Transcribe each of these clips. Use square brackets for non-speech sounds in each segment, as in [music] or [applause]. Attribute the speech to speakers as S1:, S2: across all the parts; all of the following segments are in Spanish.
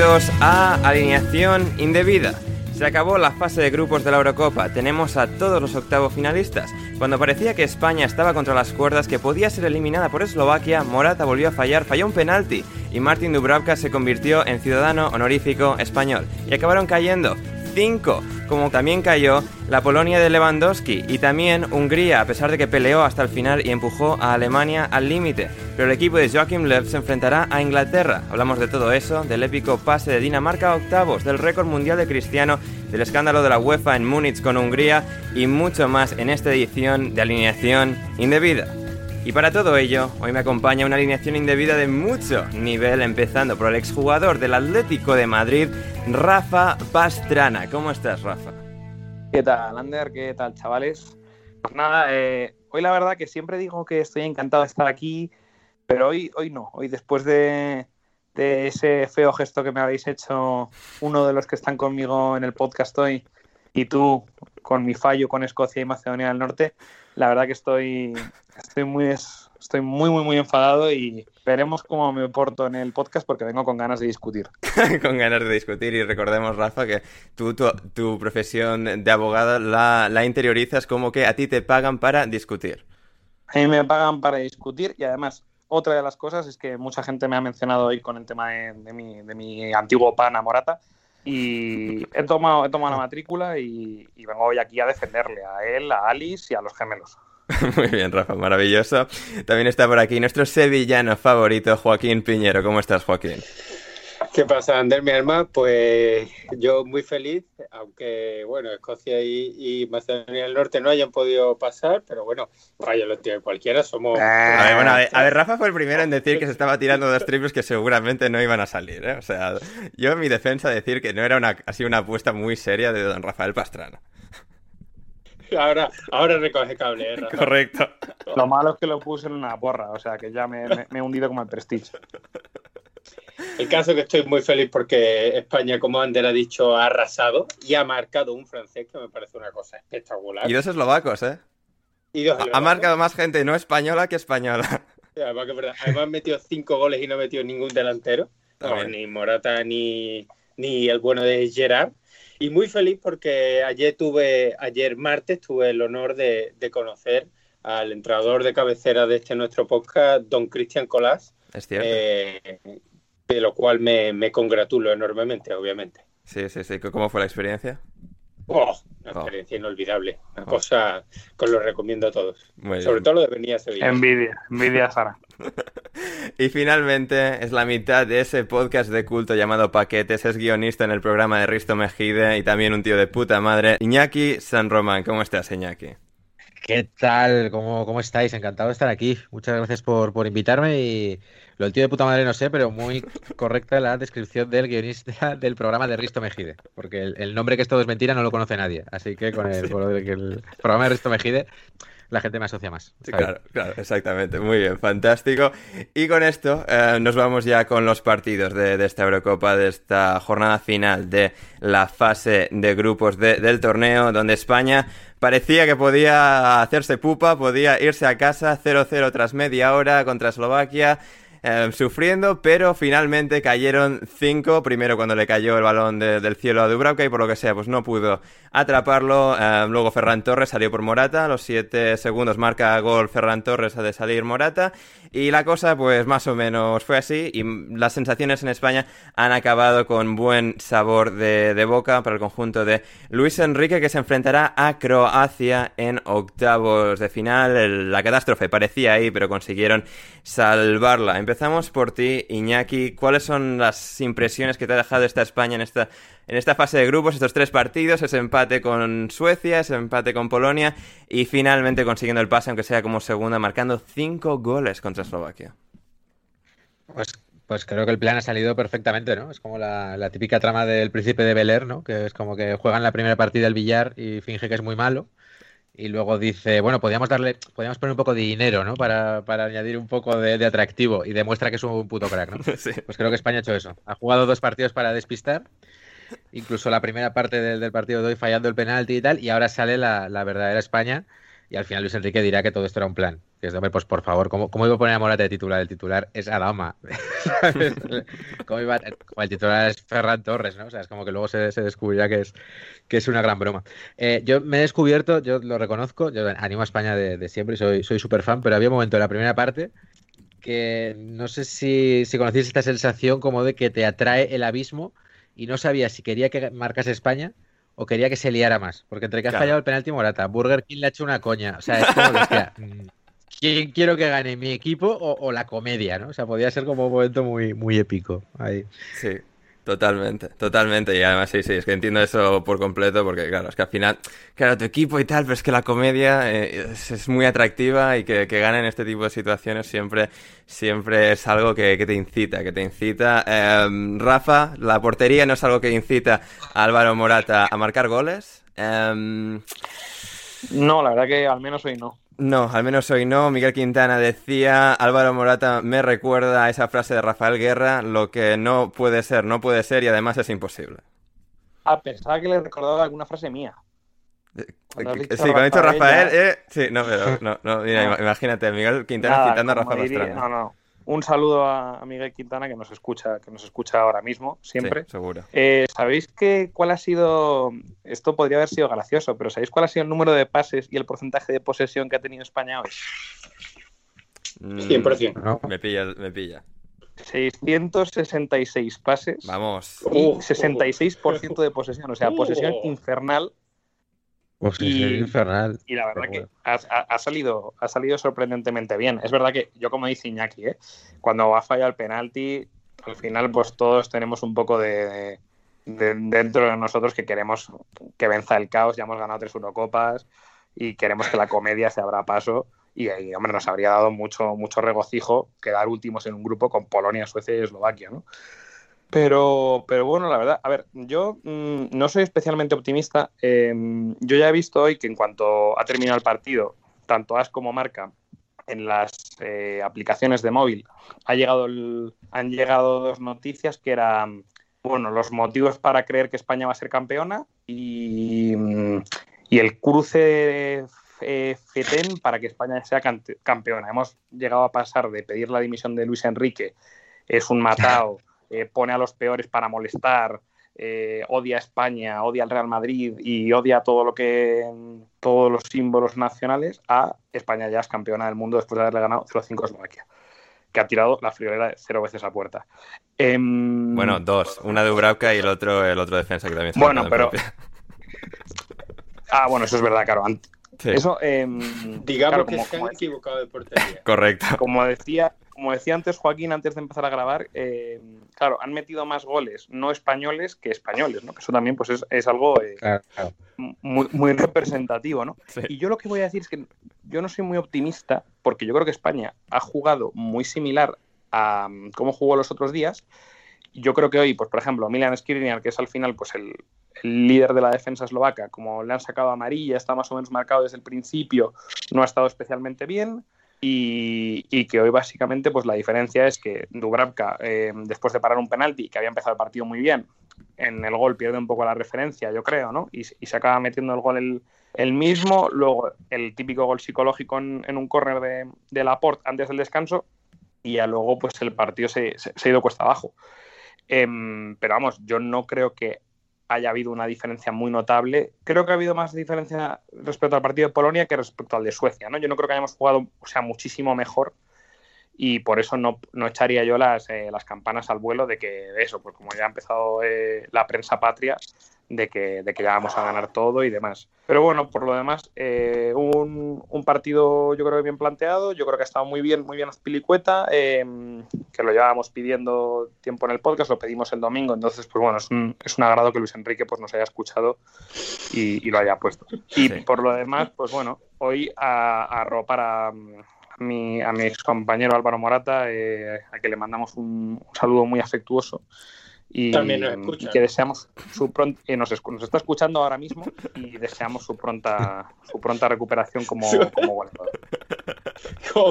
S1: A Alineación Indebida. Se acabó la fase de grupos de la Eurocopa, tenemos a todos los octavos finalistas. Cuando parecía que España estaba contra las cuerdas, que podía ser eliminada por Eslovaquia, Morata volvió a fallar, falló un penalti y Martin Dubravka se convirtió en ciudadano honorífico español. Y acabaron cayendo 5, como también cayó la Polonia de Lewandowski y también Hungría, a pesar de que peleó hasta el final y empujó a Alemania al límite. Pero el equipo de Joachim Löw se enfrentará a Inglaterra. Hablamos de todo eso, del épico pase de Dinamarca a octavos, del récord mundial de Cristiano, del escándalo de la UEFA en Múnich con Hungría y mucho más en esta edición de alineación indebida. Y para todo ello, hoy me acompaña una alineación indebida de mucho nivel, empezando por el exjugador del Atlético de Madrid, Rafa Pastrana. ¿Cómo estás, Rafa?
S2: ¿Qué tal, Ander? ¿Qué tal, chavales? Pues nada, eh, hoy la verdad que siempre digo que estoy encantado de estar aquí, pero hoy, hoy no. Hoy después de, de ese feo gesto que me habéis hecho uno de los que están conmigo en el podcast hoy y tú con mi fallo con Escocia y Macedonia del Norte, la verdad que estoy, estoy muy estoy muy muy muy enfadado y veremos cómo me porto en el podcast porque vengo con ganas de discutir. [laughs]
S1: con ganas de discutir y recordemos, Rafa, que tú tu, tu profesión de abogado la, la interiorizas como que a ti te pagan para discutir.
S2: A mí me pagan para discutir y además otra de las cosas es que mucha gente me ha mencionado hoy con el tema de, de, mi, de mi, antiguo pana Morata y he tomado, he tomado la matrícula y, y, vengo hoy aquí a defenderle a él, a Alice y a los gemelos. [laughs]
S1: Muy bien, Rafa, maravilloso. También está por aquí nuestro sevillano favorito, Joaquín Piñero. ¿Cómo estás, Joaquín?
S3: ¿Qué pasa, Ander, mi alma? Pues yo muy feliz, aunque, bueno, Escocia y, y, Macedonia del Norte no hayan podido pasar, pero bueno, vaya, lo tiene cualquiera, somos...
S1: A ver, bueno, a ver, a ver, Rafa fue el primero en decir que se estaba tirando dos [laughs] triples que seguramente no iban a salir, ¿eh? O sea, yo en mi defensa decir que no era una, así una apuesta muy seria de don Rafael Pastrana. [laughs]
S3: Ahora, ahora recoge cable, ¿eh?
S1: Correcto.
S2: Lo malo es que lo puse en una porra, o sea que ya me, me, me he hundido como el prestige.
S3: El caso es que estoy muy feliz porque España, como Ander ha dicho, ha arrasado y ha marcado un francés que me parece una cosa espectacular.
S1: Y dos eslovacos, ¿eh?
S3: Y dos
S1: ha marcado más gente no española que española. [laughs]
S3: Sí, además, que verdad. además ha metido cinco goles y no ha metido ningún delantero. No, ni Morata ni, ni el bueno de Gerard. Y muy feliz porque ayer tuve, ayer martes, tuve el honor de, de conocer al entrenador de cabecera de este nuestro podcast, don Cristian Colás.
S1: Es cierto.
S3: Eh, de lo cual me, me, congratulo enormemente, obviamente.
S1: Sí, sí, sí. ¿Cómo fue la experiencia?
S3: Oh, una oh. experiencia inolvidable. Una oh. cosa que os lo recomiendo a todos. Sobre todo lo de venir a Sevilla.
S2: Envidia, envidia Sara. [laughs]
S1: y finalmente es la mitad de ese podcast de culto llamado Paquetes. Es guionista en el programa de Risto Mejide y también un tío de puta madre. Iñaki San Román, ¿cómo estás, Iñaki?
S4: ¿Qué tal? ¿Cómo, ¿Cómo estáis? Encantado de estar aquí. Muchas gracias por, por invitarme y lo del tío de puta madre no sé, pero muy correcta la descripción del guionista [laughs] del programa de Risto Mejide, porque el, nombre que es todo es mentira no lo conoce nadie, así que con el, el programa de Risto Mejide la gente me asocia más.
S1: claro, claro, exactamente. Muy bien, fantástico. Y con esto eh, nos vamos ya con los partidos de, esta Eurocopa, de esta jornada final de la fase de grupos del torneo, donde España parecía que podía hacerse pupa, podía irse a casa 0-0 tras media hora contra Eslovaquia. Em, sufriendo, pero finalmente cayeron cinco. Primero cuando le cayó el balón del cielo a Dubravka y por lo que sea, pues no pudo atraparlo. Em, luego Ferran Torres salió por Morata. A los siete segundos marca gol Ferran Torres de salir Morata. Y la cosa, pues más o menos fue así. Y las sensaciones en España han acabado con buen sabor de, boca para el conjunto de Luis Enrique, que se enfrentará a Croacia en octavos de final. la catástrofe parecía ahí, pero consiguieron salvarla. Empezamos por ti, Iñaki. ¿Cuáles son las impresiones que te ha dejado esta España en esta, en esta fase de grupos, estos tres partidos, ese empate con Suecia, ese empate con Polonia y finalmente consiguiendo el pase, aunque sea como segunda, marcando cinco goles contra Eslovaquia?
S4: Pues, pues creo que el plan ha salido perfectamente, ¿no? Es como la, típica trama del príncipe de Bel Air, ¿no? Que es como que juegan la primera partida el billar y finge que es muy malo y luego dice, bueno, podríamos darle, podríamos poner un poco de dinero, ¿no? Para, añadir un poco de, atractivo y demuestra que es un puto crack, ¿no? [laughs] Pues creo que España ha hecho eso. Ha jugado dos partidos para despistar, incluso la primera parte del, partido de hoy fallando el penalti y tal, y ahora sale la, la verdadera España y al final Luis Enrique dirá que todo esto era un plan. Que es, hombre, pues por favor, ¿cómo, ¿cómo, iba a poner a Morata de titular? El titular es Adama. [laughs] ¿Cómo iba el titular es Ferran Torres, ¿no? O sea, es como que luego se, se descubrirá que es, que es una gran broma. Eh, yo me he descubierto, yo lo reconozco, yo animo a España de, siempre y soy, soy súper fan, pero había un momento en la primera parte que no sé si, si conocéis esta sensación como de que te atrae el abismo y no sabía si quería que marcase España o quería que se liara más. Porque entre que has fallado el penalti Morata, Burger King le ha hecho una coña. O sea, es como que, [laughs] mm, ¿quién quiero que gane? ¿Mi equipo o, la comedia? ¿no? O sea, podía ser como un momento muy, muy épico ahí.
S1: Sí. Totalmente, totalmente. Y además, sí, sí, es que entiendo eso por completo, porque claro, es que al final, claro, tu equipo y tal, pero es que la comedia eh, es, muy atractiva y que, que ganen este tipo de situaciones siempre, siempre es algo que, te incita, que te incita. Em, Rafa, la portería no es algo que incita a Álvaro Morata a marcar goles. Em,
S2: no, la verdad que al menos hoy no.
S1: No, al menos hoy no. Miguel Quintana decía, Álvaro Morata me recuerda a esa frase de Rafael Guerra, lo que no puede ser, no puede ser y además es imposible.
S2: Ah, pensaba que le recordaba alguna frase mía.
S1: Eh, sí, con esto Rafael, eh, sí, no, pero no, no, mira, [laughs] imagínate, Miguel Quintana citando a Rafael Pastrana.
S2: No, no, un saludo a, Miguel Quintana que nos escucha, que nos escucha ahora mismo, siempre.
S1: seguro.
S2: Eh, ¿Sabéis que, cuál ha sido? Esto podría haber sido gracioso, pero ¿sabéis cuál ha sido el número de pases y el porcentaje de posesión que ha tenido España hoy?
S3: 100%.
S1: Mm, me pilla, me pilla.
S2: 666 pases.
S1: Vamos.
S2: Y 66% de posesión, o sea, posesión infernal
S4: pues y, infernal.
S2: Y la verdad que ha, salido, ha salido sorprendentemente bien. Es verdad que yo, como dice Iñaki, ¿eh? cuando ha fallado el penalti, al final, pues todos tenemos un poco de, dentro de nosotros que queremos que venza el caos. Ya hemos ganado tres Eurocopas y queremos que la comedia se abra paso. Y, y, hombre, nos habría dado mucho, mucho regocijo quedar últimos en un grupo con Polonia, Suecia y Eslovaquia, ¿no? Pero, pero bueno, la verdad, a ver, yo mm, no soy especialmente optimista. Em, yo ya he visto hoy que en cuanto ha terminado el partido, tanto AS como Marca, en las eh, aplicaciones de móvil, ha llegado han llegado dos noticias que eran, bueno, los motivos para creer que España va a ser campeona y, y el cruce eh, FETEN para que España sea campeona. Hemos llegado a pasar de pedir la dimisión de Luis Enrique, es un matado [laughs] eh, pone a los peores para molestar, eh, odia a España, odia al Real Madrid y odia todo lo que todos los símbolos nacionales, a España ya es campeona del mundo después de haberle ganado 0-5 a Eslovaquia que ha tirado la friolera cero veces a puerta.
S1: Em, bueno, dos. Una de Ubrauca y el otro, el otro defensa que también
S2: Bueno, pero Ah, bueno, eso es verdad, claro.
S3: Sí. Eso, em, Digamos que se han equivocado de portería.
S1: Correcto.
S2: Como decía, como decía antes Joaquín, antes de empezar a grabar, em, claro, han metido más goles no españoles que españoles, ¿no? Que eso también pues es, algo eh, Muy, representativo, ¿no? Y yo lo que voy a decir es que yo no soy muy optimista porque yo creo que España ha jugado muy similar a mm, cómo jugó los otros días. Yo creo que hoy, pues por ejemplo, Milan Skriniar, que es al final pues el, el líder de la defensa eslovaca, como le han sacado amarilla, está más o menos marcado desde el principio, no ha estado especialmente bien. Y, que hoy básicamente pues la diferencia es que Dubravka, eh, después de parar un penalti, que había empezado el partido muy bien, en el gol pierde un poco la referencia, yo creo, ¿no? Y, se acaba metiendo el gol el, mismo, luego el típico gol psicológico en, un córner de, de Laporte antes del descanso, y ya luego pues el partido se, ha ido cuesta abajo. Em, pero vamos, yo no creo que haya habido una diferencia muy notable. Creo que ha habido más diferencia respecto al partido de Polonia que respecto al de Suecia. ¿no? Yo no creo que hayamos jugado sea, muchísimo mejor y por eso no, echaría yo las, eh, las, campanas al vuelo de que eso, pues como ya ha empezado eh, la prensa patria, de que, de que ya vamos a ganar todo y demás. Pero bueno, por lo demás, eh, un, un, partido yo creo que bien planteado, yo creo que ha estado muy bien, muy bien Azpilicueta, em, que lo llevábamos pidiendo tiempo en el podcast, lo pedimos el domingo, entonces pues bueno, es un, es un agrado que Luis Enrique pues nos haya escuchado y, lo haya puesto. Y por lo demás, pues bueno, hoy a, a arropar a, mi, a mi ex compañero Álvaro Morata, eh, a que le mandamos un saludo muy afectuoso y,
S3: También nos escucha.
S2: que deseamos su pronta nos, nos, está escuchando ahora mismo y deseamos su pronta su pronta recuperación como, [laughs] como goleador.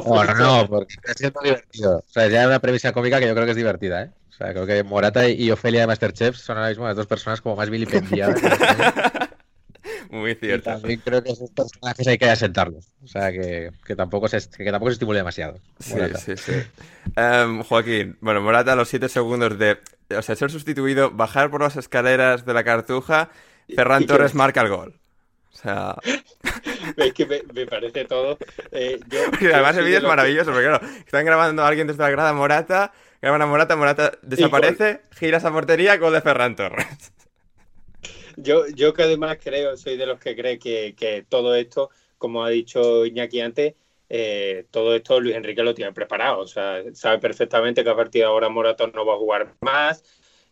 S4: Bueno, no, porque está siendo divertido. O sea, ya una premisa cómica que yo creo que es divertida, ¿eh? O sea, creo que Morata y Ofelia de Masterchef son ahora mismo las dos personas como más vilipendiadas. [laughs]
S1: Muy cierto.
S4: también creo que esos personajes hay que asentarlos. O sea, que, que, tampoco, se, que tampoco se estimule demasiado.
S1: Sí, sí, sí. Um, Joaquín, bueno, Morata a los 7 segundos de o sea, ser sustituido, bajar por las escaleras de la cartuja, Ferran Torres marca el gol. O sea. [laughs]
S3: es que me, parece todo. Eh, [laughs]
S1: además, el vídeo es maravilloso, porque claro, están grabando a alguien desde la grada Morata, graban a Morata, Morata desaparece, gira esa portería, gol de Ferran Torres.
S3: Yo, yo que además creo, soy de los que cree que, que todo esto, como ha dicho Iñaki antes, eh, todo esto Luis Enrique lo tiene preparado. O sea, sabe perfectamente que a partir de ahora Moratón no va a jugar más,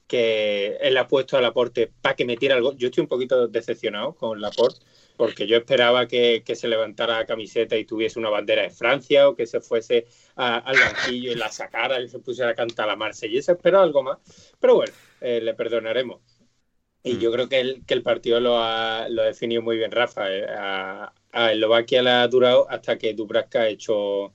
S3: que él ha puesto al aporte para que metiera algo. Yo estoy un poquito decepcionado con Laporte, porque yo esperaba que, se levantara la camiseta y tuviese una bandera de Francia o que se fuese al banquillo y la sacara y se pusiera a cantar la Marsellesa. Esperaba algo más. Pero bueno, eh, le perdonaremos. Y mm. yo creo que el, que el partido lo ha, lo definido muy bien Rafa. Eh, a Eslovaquia le ha durado hasta que Dubravka ha hecho,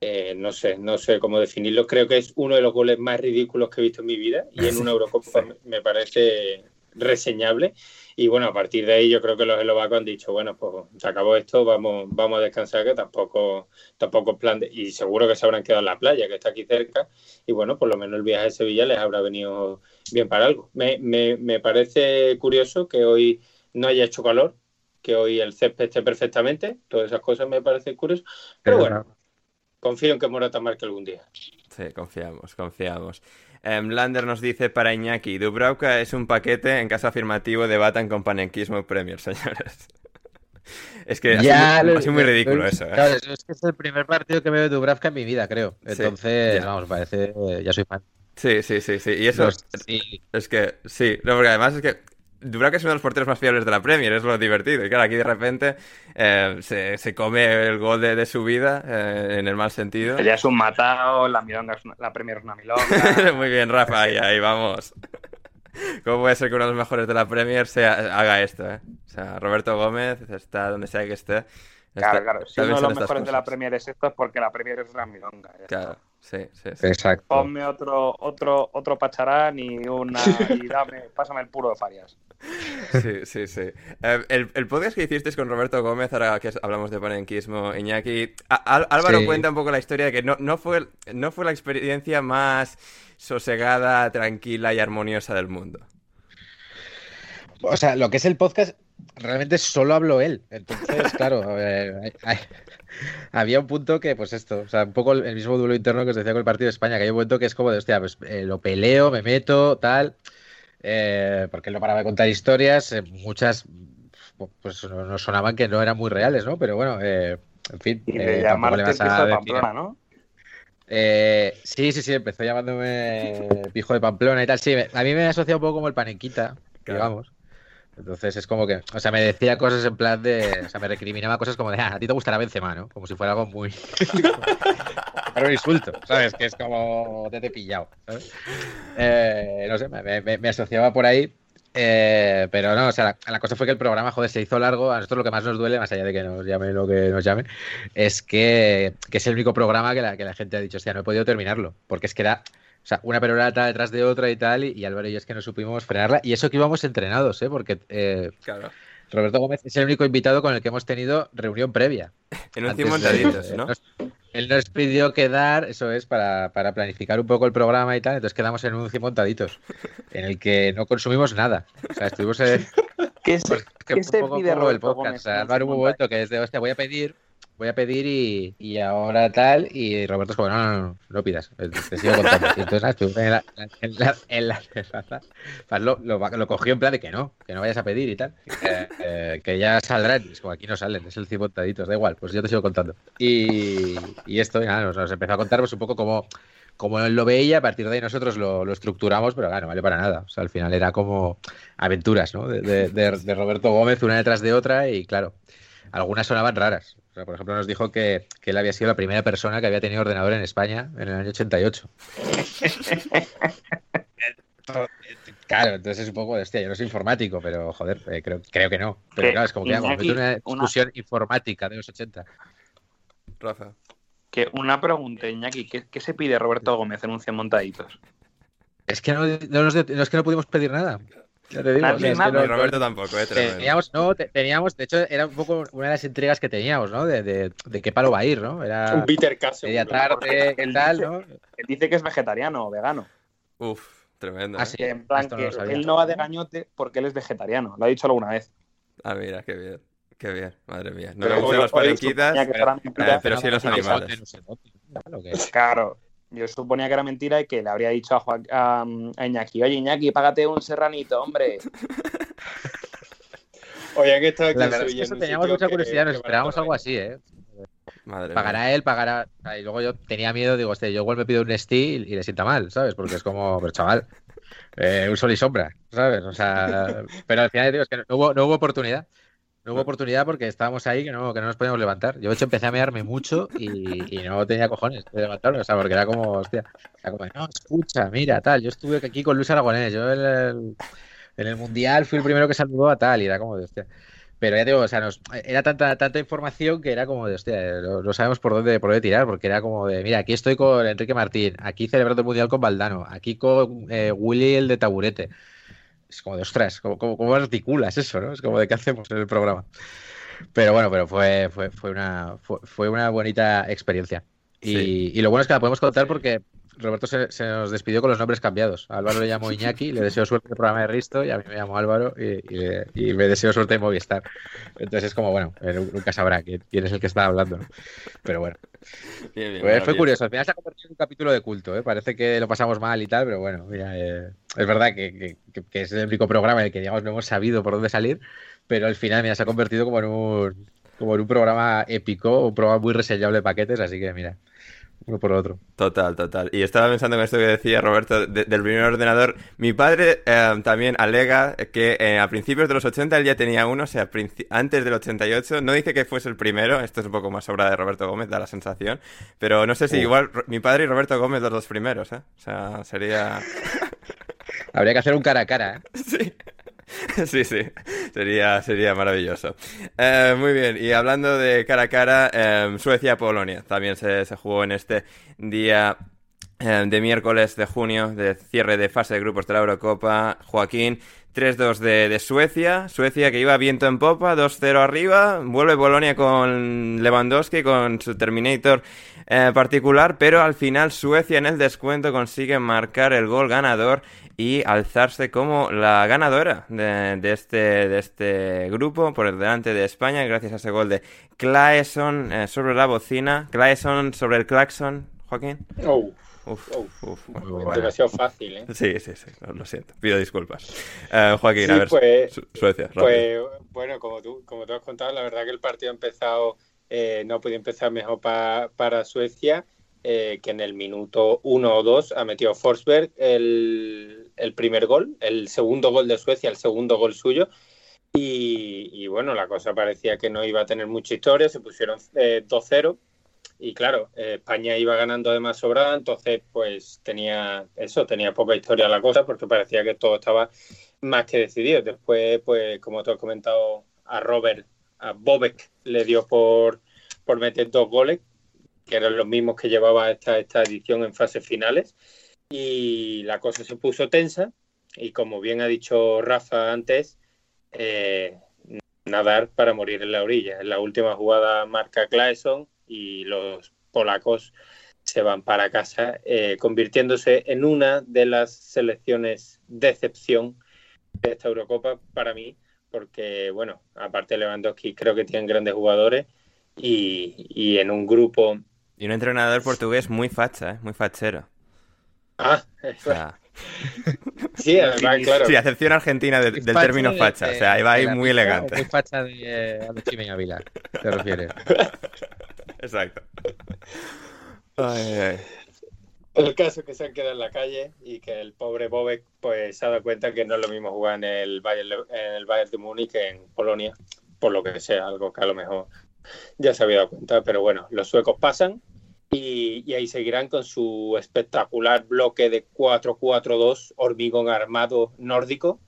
S3: eh, no sé, no sé cómo definirlo. Creo que es uno de los goles más ridículos que he visto en mi vida y en [laughs] una Eurocopa me parece reseñable. Y bueno, a partir de ahí yo creo que los eslovacos han dicho, bueno, pues se acabó esto, vamos, vamos a descansar, que tampoco, tampoco es plan de... Y seguro que se habrán quedado en la playa, que está aquí cerca. Y bueno, por lo menos el viaje a Sevilla les habrá venido bien para algo. Me, me, me parece curioso que hoy no haya hecho calor, que hoy el césped esté perfectamente. Todas esas cosas me parecen curiosas. Pero, bueno, confío en que Morata marque algún día.
S1: Sí, confiamos, confiamos. Em, Lander nos dice para Iñaki, Dubravka es un paquete en caso afirmativo debatan con panenquismo Premier, [laughs] señores. es que ya, ha sido, muy ridículo eso. ¿eh?
S4: Claro, es que es el primer partido que veo de Dubravka en mi vida, creo. Entonces, vamos, parece, ya soy fan.
S1: Sí, sí, sí, sí. Y eso es que, sí, no, porque además es que Dubravka es uno de los porteros más fiables de la Premier, es lo divertido. Y claro, aquí de repente eh, se, come el gol de, su vida eh, en el mal sentido.
S2: Ya es un matado, la, milonga la Premier es una milonga. [laughs]
S1: Muy bien, Rafa, ahí, ahí vamos. ¿Cómo puede ser que uno de los mejores de la Premier sea, haga esto? Eh? O sea, Roberto Gómez está donde sea que esté.
S2: claro, claro. Si uno de los mejores de la Premier es esto, es porque la Premier es una milonga.
S1: Claro. Sí, sí, sí.
S4: Exacto.
S2: Ponme otro, otro, otro pacharán y una y dame, pásame el puro de Farias.
S1: Sí, sí, sí. Eh, el, el, podcast que hicisteis con Roberto Gómez, ahora que hablamos de panenquismo, Iñaki, Álvaro cuenta un poco la historia de que no, no, fue, no fue la experiencia más sosegada, tranquila y armoniosa del mundo.
S4: O sea, lo que es el podcast, realmente solo habló él. Entonces, [laughs] claro, había un punto que, pues esto, o sea, un poco el mismo duelo interno que os decía con el partido de España, que hay un momento que es como de, hostia, pues eh, lo peleo, me meto, tal, eh, porque él no paraba de contar historias, eh, muchas pues nos sonaban que no eran muy reales, ¿no? Pero bueno, eh, en fin.
S2: Y
S4: eh,
S2: de
S4: le
S2: llamarte
S4: vas a
S2: pijo de Pamplona, ¿no?
S4: Eh, sí, sí, sí, empezó llamándome pijo de Pamplona y tal. Sí, me- a mí me asocia un poco como el panequita,
S1: Claro.
S4: digamos. Entonces es como que, o sea, me decía cosas en plan de, o sea, me recriminaba cosas como de, ah, a ti te gustará Benzema, ¿no? Como si fuera algo muy, [laughs] era un insulto, ¿sabes? Que es como te he pillado, ¿sabes? Eh, no sé, me, me- me asociaba por ahí. eh, pero no, o sea, la, la cosa fue que el programa, joder, se hizo largo. A nosotros lo que más nos duele, más allá de que nos llame lo que nos llame, es que, que es el único programa que la, que la gente ha dicho, hostia, no he podido terminarlo. Porque es que era, o sea, una perorata detrás de otra y tal, y, y Álvaro y yo es que no supimos frenarla. Y eso que íbamos entrenados, ¿eh? Porque eh,
S1: Claro.
S4: Roberto Gómez es el único invitado con el que hemos tenido reunión previa. [laughs]
S1: En un
S4: Antes
S1: 100
S4: de-
S1: montaditos, [laughs] ¿no?
S4: nos- él nos pidió quedar, eso es, para, para planificar un poco el programa y tal. Entonces quedamos en un 100 montaditos, en el que no consumimos nada. O sea, estuvimos en, [laughs]
S2: ¿Qué se,
S4: pues, que
S2: qué
S4: un
S2: se
S4: poco
S2: pide
S4: el podcast.
S2: Gómez?
S4: O sea, Álvaro hubo un
S2: 50?
S4: momento que es de, hostia, voy a pedir, voy a pedir y, y ahora tal. Y Roberto es como, no, no, no, no pidas, te te sigo contando. Y entonces, en la, en la, en la terraza. Lo, lo, lo cogió en plan de que no, que no vayas a pedir y tal. Eh, eh, que ya saldrán. Es como, aquí no salen, es el 100 montaditos, da igual, pues yo te sigo contando. Y, y esto, nada, nos, nos empezó a contar pues un poco como como él lo veía, a partir de ahí nosotros lo, lo estructuramos, pero claro, no vale para nada. O sea, al final era como aventuras, ¿no? De, de- de- de Roberto Gómez, una detrás de otra, y claro, algunas sonaban raras. O sea, por ejemplo, nos dijo que, que él había sido la primera persona que había tenido ordenador en España en el año 88. [laughs] Claro, entonces es un poco hostia, yo no soy informático, pero joder, eh, creo, creo que no. Pero
S2: Que
S4: claro, es como que meto una discusión informática de los 80.
S1: Rafa.
S2: Que una pregunta, Iñaki, ¿qué, qué se pide Roberto Gómez en un 100 montaditos?
S4: Es que no, no nos- no es que no pudimos pedir nada. Ya te digo,
S2: Nada,
S4: o sea, es que
S2: nada.
S4: no-
S1: Y Roberto tampoco, ¿eh? Tremendo.
S4: Teníamos, no, te- teníamos, de hecho, era un poco una de las intrigas que teníamos, ¿no? De, de, de qué palo va a ir, ¿no? Era
S3: Un Peter Caso.
S4: media tarde, ¿qué
S2: Él
S4: tal,
S2: dice-
S4: no?
S2: Él dice que es vegetariano o vegano.
S1: Uf, tremendo.
S4: Ah,
S1: ¿eh?
S2: en plan
S4: no
S2: que él no va de gañote porque él es vegetariano. Lo ha dicho alguna vez.
S1: Ah, mira, qué bien. Qué bien, madre mía. No
S2: Pero
S1: me gustan
S2: suponía que fuera
S1: eh, pero sí los animales.
S4: Claro.
S2: Yo suponía que era mentira y que le habría dicho a, Joa- a, a Iñaki, oye Iñaki, págate un serranito, hombre. [laughs]
S3: Oye, han estado aquí
S4: La
S3: en
S4: verdad es que eso teníamos mucha
S3: que-
S4: curiosidad, nos
S3: que
S4: esperábamos algo así, ¿eh?
S1: Madre mía.
S4: Pagará él, pagará. Y luego yo tenía miedo, digo, hostia, yo igual me pido un Steel y le sienta mal, ¿sabes? Porque es como, pero chaval, eh, un sol y sombra, ¿sabes? O sea, [laughs] pero al final, digo, es que no hubo, no hubo oportunidad. No oportunidad porque estábamos ahí que no, que no nos podíamos levantar. Yo, de empecé a mearme mucho y, no tenía cojones de levantarme, o sea, porque era como, hostia, era como, no, escucha, mira, tal, yo estuve aquí con Luis Aragonés, yo en el, Mundial fui el primero que saludó a tal, y era como de, hostia. Pero ya digo, o sea, era tanta, tanta información que era como de, hostia, no, no sabemos por dónde, por dónde tirar, porque era como de, mira, aquí estoy con Enrique Martín, aquí celebrando el Mundial con Valdano, aquí con eh, Willy el de Taburete. Es como de, ostras, ¿cómo, cómo, cómo articulas eso, no? Es como de, ¿qué hacemos en el programa? Pero bueno, pero fue, fue, fue, una, fue, fue una bonita experiencia. Y,
S1: Sí.
S4: y lo bueno es que la podemos contar porque Roberto se, se nos despidió con los nombres cambiados. A Álvaro le llamó [laughs] Iñaki, le deseo suerte en el programa de Risto, y a mí me llamó Álvaro y, y- y me deseo suerte en Movistar. Entonces es como, bueno, nunca sabrá quién, quién es el que está hablando, ¿no? Pero bueno,
S1: Bien, bien,
S4: fue, fue curioso. Al final se ha convertido en un capítulo de culto, ¿eh? Parece que lo pasamos mal y tal, pero bueno, mira, eh, es verdad que, que- que- que es el único programa en el que, digamos, no hemos sabido por dónde salir, pero al final, mira, se ha convertido como en un, como en un programa épico, un programa muy reseñable de paquetes, así que mira, uno por otro.
S1: Total, total. Y estaba pensando en esto que decía Roberto de- del primer ordenador. Mi padre eh, también alega que eh, a principios de los 80 él ya tenía uno, o sea, antes del 88. No dice que fuese el primero, esto es un poco más obra de Roberto Gómez, da la sensación. Pero no sé si
S4: Uh.
S1: igual mi padre y Roberto Gómez los dos primeros, ¿eh? O sea, sería... [laughs]
S4: Habría que hacer un cara a cara, ¿eh? [laughs]
S1: Sí. [laughs] Sí, sí, sería, sería maravilloso. Eh, muy bien, y hablando de cara a cara, eh, Suecia-Polonia también se, se jugó en este día eh, de miércoles de junio, de cierre de fase de grupos de la Eurocopa. Joaquín, 3-2 de, de Suecia, Suecia que iba viento en popa, 2-0 arriba, vuelve Polonia con Lewandowski, con su Terminator eh, particular, pero al final Suecia en el descuento consigue marcar el gol ganador y alzarse como la ganadora de, este, de este grupo por delante de España gracias a ese gol de Claesson eh, sobre la bocina. Claesson sobre el claxon, Joaquín.
S3: Oh,
S1: uf, uf,
S3: demasiado fácil, ¿eh?
S1: Sí, sí, sí, lo, siento, pido disculpas. Eh, Joaquín, a ver,
S3: pues,
S1: Suecia.
S3: Pues bueno, como tú, como tú has contado, la verdad que el partido ha empezado, eh, no podía empezar mejor para Suecia. Eh, que en el minuto 1 o 2 ha metido Forsberg el, el, primer gol, el segundo gol de Suecia, el segundo gol suyo. Y, bueno, la cosa parecía que no iba a tener mucha historia, se pusieron 2-0 y claro, eh, España iba ganando además sobrada, entonces pues tenía eso, tenía poca historia la cosa porque parecía que todo estaba más que decidido. Después, pues como tú has comentado, a Robert, a Bobek le dio por, por meter dos goles, que eran los mismos que llevaba esta, esta edición en fases finales. Y la cosa se puso tensa y como bien ha dicho Rafa antes, eh, nadar para morir en la orilla. En la última jugada marca Claesson y los polacos se van para casa, eh, convirtiéndose en una de las selecciones de excepción de esta Eurocopa para mí, porque, bueno, aparte de Lewandowski, creo que tienen grandes jugadores y, en un grupo.
S1: Y un entrenador portugués muy facha, ¿eh? muy fachero.
S3: Ah, [laughs] Sí, además, [laughs] claro.
S1: Sí, acepción argentina del término facha. o sea, ahí va ahí muy elegante.
S4: Muy facha de eh, Ávila, te refieres. [laughs]
S1: Exacto.
S3: El caso que se han quedado en la calle y que el pobre Bobek pues se ha dado cuenta que no es lo mismo jugar en el Bayern, en el Bayern de Múnich que en Polonia, por lo que sea, algo que a lo mejor ya se había dado cuenta, pero bueno, los suecos pasan y, ahí seguirán con su espectacular bloque de 4-4-2, hormigón armado nórdico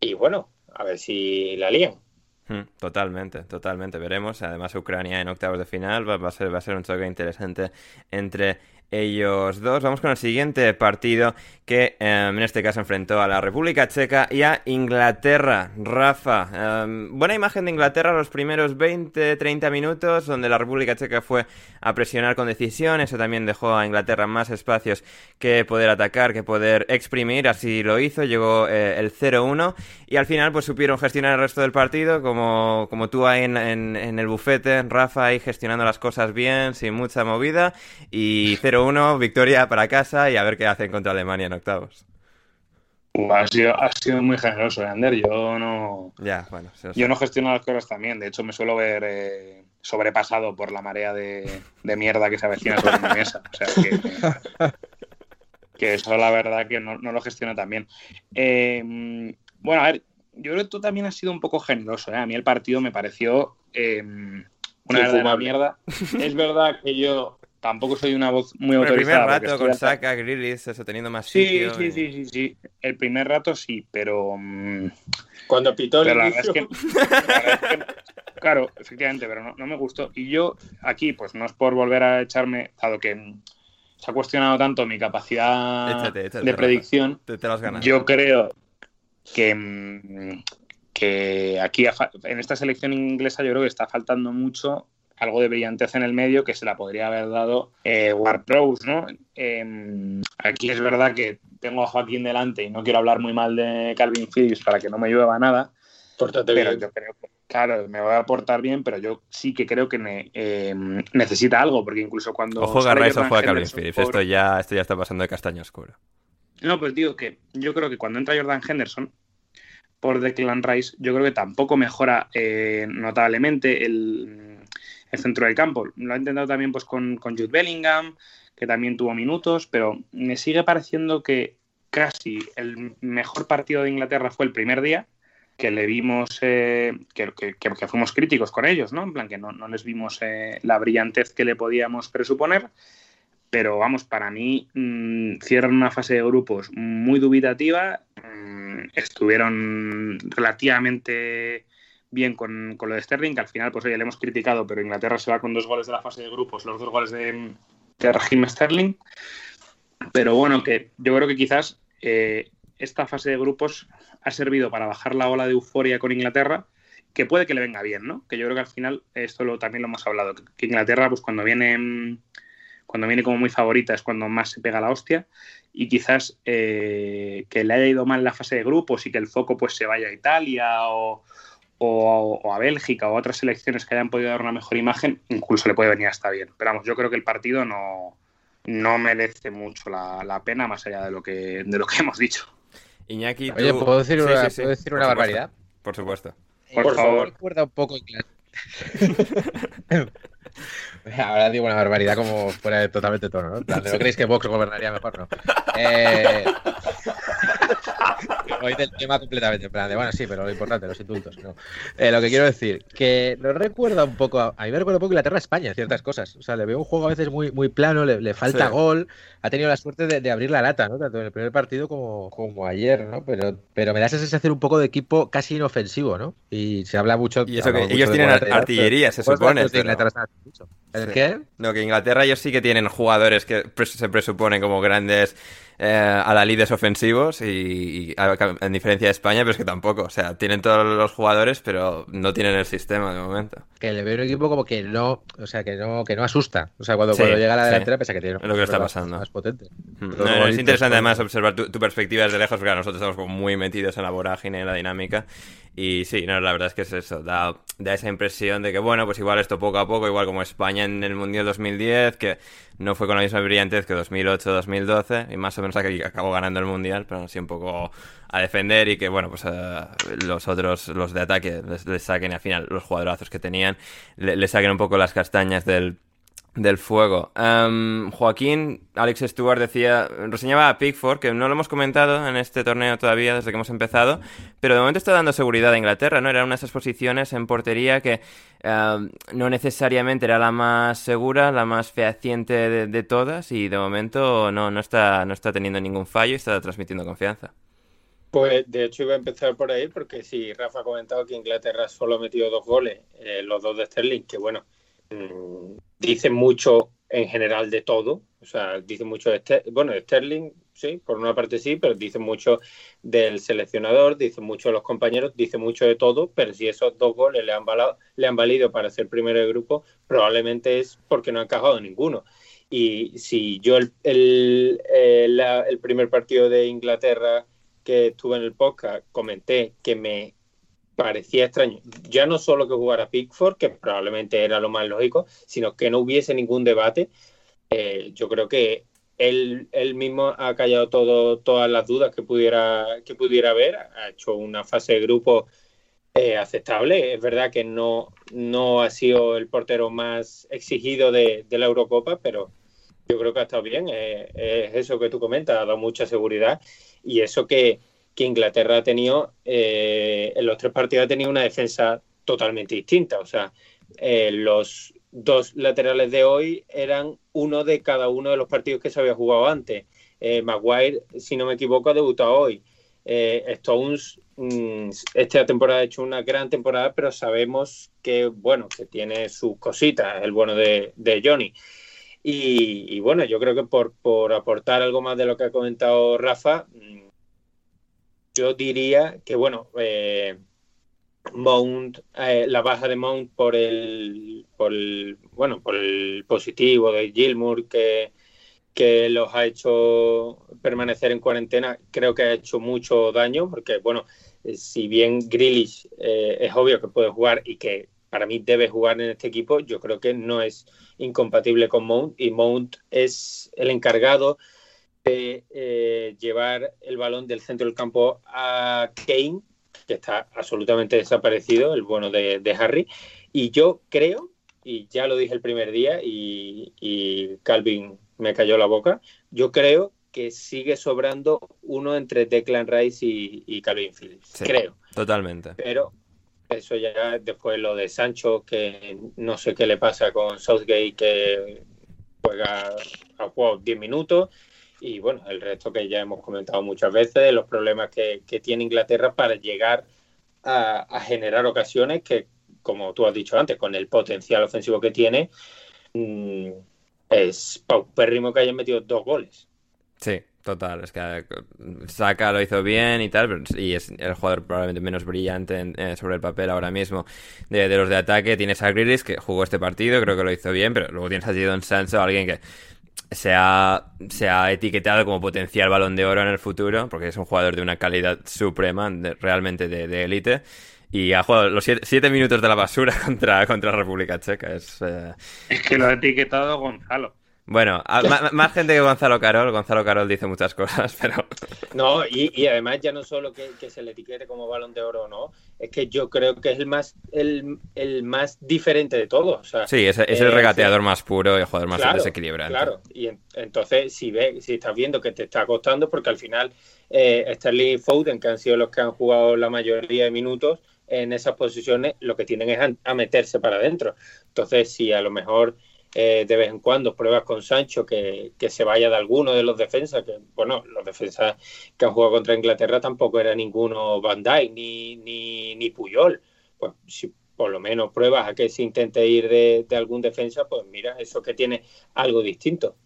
S3: y bueno, a ver si la lían.
S1: Hmm, totalmente, totalmente. Veremos. Además, Ucrania en octavos de final va, a, ser, va a ser un choque interesante entre ellos dos. Vamos con el siguiente partido que em, en este caso enfrentó a la República Checa y a Inglaterra. Rafa, em, buena imagen de Inglaterra los primeros 20-30 minutos, donde la República Checa fue a presionar con decisión. Eso también dejó a Inglaterra más espacios que poder atacar, que poder exprimir. Así lo hizo, llegó eh, el 0-1 y al final pues supieron gestionar el resto del partido, como, como tú ahí en, el bufete, Rafa, ahí gestionando las cosas bien, sin mucha movida y 0 1 victoria para casa y a ver qué hacen contra Alemania en octavos.
S2: ha, sido, ha sido muy generoso, ¿eh, Ander. Yo no.
S1: Ya, bueno.
S2: Yo no gestiono las cosas también. De hecho, me suelo ver eh, sobrepasado por la marea de, mierda que se avecina sobre mi mesa. O sea que. que eso, la verdad, que no, lo gestiono tan bien. Eh, bueno, a ver, yo creo que tú también has sido un poco generoso. A mí el partido me pareció una mierda. [laughs] es verdad que yo tampoco soy una voz muy autorizada.
S1: El primer rato con Saka, Grilis, eso teniendo más
S2: sí, sitio. Sí, sí, sí, sí. El primer rato sí, pero... Mm,
S3: Cuando pitó el
S2: Claro, efectivamente, pero no, me gustó. Y yo aquí, pues no es por volver a echarme, dado que se ha cuestionado tanto mi capacidad de predicción, yo creo que, mm, que aquí en esta selección inglesa yo creo que está faltando mucho algo de brillantez en el medio que se la podría haber dado eh, Pros, ¿no? Em, aquí es verdad que tengo a Joaquín delante y no quiero hablar muy mal de Calvin Phillips para que no me llueva nada. pero yo creo que, claro, me voy a aportar bien, pero yo sí que creo que em, necesita algo, porque incluso cuando.
S1: Ojo Garrais, ojo a Calvin Phillips. Esto, ya, esto ya está pasando de castaño oscuro.
S2: No, pues digo que yo creo que cuando entra Jordan Henderson por Declan Rice, yo creo que tampoco mejora eh, notablemente el el centro del campo. Lo ha intentado también pues, con, con Jude Bellingham, que también tuvo minutos, pero me sigue pareciendo que casi el mejor partido de Inglaterra fue el primer día, que le vimos, eh, que, que, fuimos críticos con ellos, ¿no? En plan, que no, les vimos eh, la brillantez que le podíamos presuponer. Pero vamos, para mí mmm, cierran una fase de grupos muy dubitativa. Mm, estuvieron relativamente bien con, lo de Sterling, que al final, pues oye, le hemos criticado, pero Inglaterra se va con dos goles de la fase de grupos, los dos goles de, de Raheem Sterling. Pero bueno, que yo creo que quizás eh, esta fase de grupos ha servido para bajar la ola de euforia con Inglaterra, que puede que le venga bien, ¿no? Que yo creo que al final, esto lo, también lo hemos hablado, que Inglaterra, pues cuando viene, cuando viene como muy favorita es cuando más se pega la hostia y quizás eh, que le haya ido mal la fase de grupos y que el foco pues se vaya a Italia o, o, a Bélgica o a otras selecciones que hayan podido dar una mejor imagen, incluso le puede venir hasta bien. Pero vamos, yo creo que el partido no, no merece mucho la, pena más allá de lo que, de lo que [laughs] hemos dicho.
S1: Iñaki,
S4: Oye, ¿puedo decir una, decir una barbaridad?
S1: Por supuesto.
S2: Por, favor.
S4: Recuerda un poco [laughs] Ahora digo una barbaridad como fuera de totalmente tono, ¿no? ¿No creéis que Vox gobernaría mejor? No. Eh... Hoy del tema completamente, en plan de, bueno, sí, pero lo importante, los indultos. No. Eh, lo que quiero decir, que nos recuerda un poco, a, mí me recuerda un poco Inglaterra-España, ciertas cosas. O sea, le veo un juego a veces muy, muy plano, le, falta gol, ha tenido la suerte de, abrir la lata, ¿no? Tanto en el primer partido como, como ayer, ¿no? Pero, pero me da esa sensación un poco de equipo casi inofensivo, ¿no? Y se habla mucho...
S1: Y eso que ellos tienen artillería, se supone.
S4: ¿El qué?
S1: No, que Inglaterra ellos sí que tienen jugadores que se presuponen como grandes eh, a la líderes ofensivos y, en diferencia de España, pero es que tampoco. O sea, tienen todos los jugadores, pero no tienen el sistema de momento.
S4: Que le veo un equipo como que no, o sea, que no, que no asusta. O sea, cuando, cuando llega a la delantera, pese que tiene.
S1: Es lo que está pasando.
S4: Más potente.
S1: Mm. es interesante además observar tu, tu, perspectiva desde lejos, porque nosotros estamos como muy metidos en la vorágine, en la dinámica. Y sí, no, la verdad es que es eso, da, da, esa impresión de que, bueno, pues igual esto poco a poco, igual como España en el Mundial 2010, que no fue con la misma brillantez que 2008-2012, y más o menos acabó ganando el Mundial, pero así un poco a defender y que, bueno, pues eh, los otros, los de ataque, les, saquen al final los jugadorazos que tenían, le saquen un poco las castañas del del fuego. Em, Joaquín, Alex Stewart decía, reseñaba a Pickford, que no lo hemos comentado en este torneo todavía desde que hemos empezado, pero de momento está dando seguridad a Inglaterra, ¿no? Era una de esas posiciones en portería que em, no necesariamente era la más segura, la más fehaciente de, todas, y de momento no, no, está, no está teniendo ningún fallo y está transmitiendo confianza.
S3: Pues de hecho iba a empezar por ahí, porque si Rafa ha comentado que Inglaterra solo ha metido dos goles, eh, los dos de Sterling, que bueno, Dice mucho en general de todo. O sea, dice mucho de, bueno, Sterling, sí, por una parte sí, pero dice mucho del seleccionador, dice mucho de los compañeros, dice mucho de todo, pero si esos dos goles le han, le han valido para ser primero de grupo, probablemente es porque no ha encajado ninguno. Y si yo el, el, el primer partido de Inglaterra que estuve en el podcast comenté que me parecía extraño. Ya no solo que jugara Pickford, que probablemente era lo más lógico, sino que no hubiese ningún debate. Eh, yo creo que él, él, mismo ha callado todo, todas las dudas que pudiera, que pudiera haber. Ha hecho una fase de grupo eh, aceptable. Es verdad que no, no ha sido el portero más exigido de, la Eurocopa, pero yo creo que ha estado bien. Eh, es eso que tú comentas, ha dado mucha seguridad. Y eso que que Inglaterra ha tenido, eh, en los tres partidos ha tenido una defensa totalmente distinta. O sea, eh, los dos laterales de hoy eran uno de cada uno de los partidos que se había jugado antes. Eh, Maguire, si no me equivoco, ha debutado hoy. Stones, mm, esta temporada ha hecho una gran temporada, pero sabemos que, bueno, que tiene sus cositas, el bueno de, Johnny. Y, bueno, yo creo que por, por aportar algo más de lo que ha comentado Rafa, mm, yo diría que, bueno, eh, Mount, eh, la baja de Mount por el, por el, bueno, por el positivo de Gilmour que, que los ha hecho permanecer en cuarentena, creo que ha hecho mucho daño, porque, bueno, eh, si bien Grealish es obvio que puede jugar y que para mí debe jugar en este equipo, yo creo que no es incompatible con Mount y Mount es el encargado de eh, llevar el balón del centro del campo a Kane, que está absolutamente desaparecido, el bueno de, Harry. Y yo creo, y ya lo dije el primer día, y, Calvin me cayó la boca, yo creo que sigue sobrando uno entre Declan Rice y, Calvin Phillips. creo.
S1: Totalmente.
S3: Pero eso ya después lo de Sancho, que no sé qué le pasa con Southgate, que juega a juego 10 minutos y bueno, el resto que ya hemos comentado muchas veces, los problemas que, tiene Inglaterra para llegar a, generar ocasiones que, como tú has dicho antes, con el potencial ofensivo que tiene, mm, es paupérrimo que hayan metido dos goles.
S1: Sí, total. Es que eh, Saka lo hizo bien y tal, y es el jugador probablemente menos brillante eh, sobre el papel ahora mismo de, los de ataque. Tienes a Grealish, que jugó este partido, creo que lo hizo bien, pero luego tienes a Jadon Sancho, alguien que se ha, se ha, etiquetado como potencial balón de oro en el futuro, porque es un jugador de una calidad suprema, realmente de élite. y ha jugado los siete, minutos de la basura [laughs] contra, contra República Checa. Es,
S2: eh, es que lo ha etiquetado Gonzalo.
S1: Bueno, más, gente que Gonzalo Carol. Gonzalo Carol dice muchas cosas, [laughs] pero.
S3: No, y, además ya no solo que, se le etiquete como balón de oro o no, es que yo creo que es el más el, más diferente de todos.
S1: sí, es, el eh, regateador más puro y el jugador más desequilibrante.
S3: Claro, y entonces si ve, si estás viendo que te está costando, porque al final eh, Sterling y Foden, que han sido los que han jugado la mayoría de minutos en esas posiciones, lo que tienen es a meterse para adentro. Entonces, si a lo mejor eh, de vez en cuando pruebas con Sancho que, se vaya de alguno de los defensas, que bueno, los defensas que han jugado contra Inglaterra tampoco era ninguno Van Dijk ni, ni, ni Puyol. Pues si por lo menos pruebas a que se intente ir de, de algún defensa, pues mira, eso que tiene algo distinto.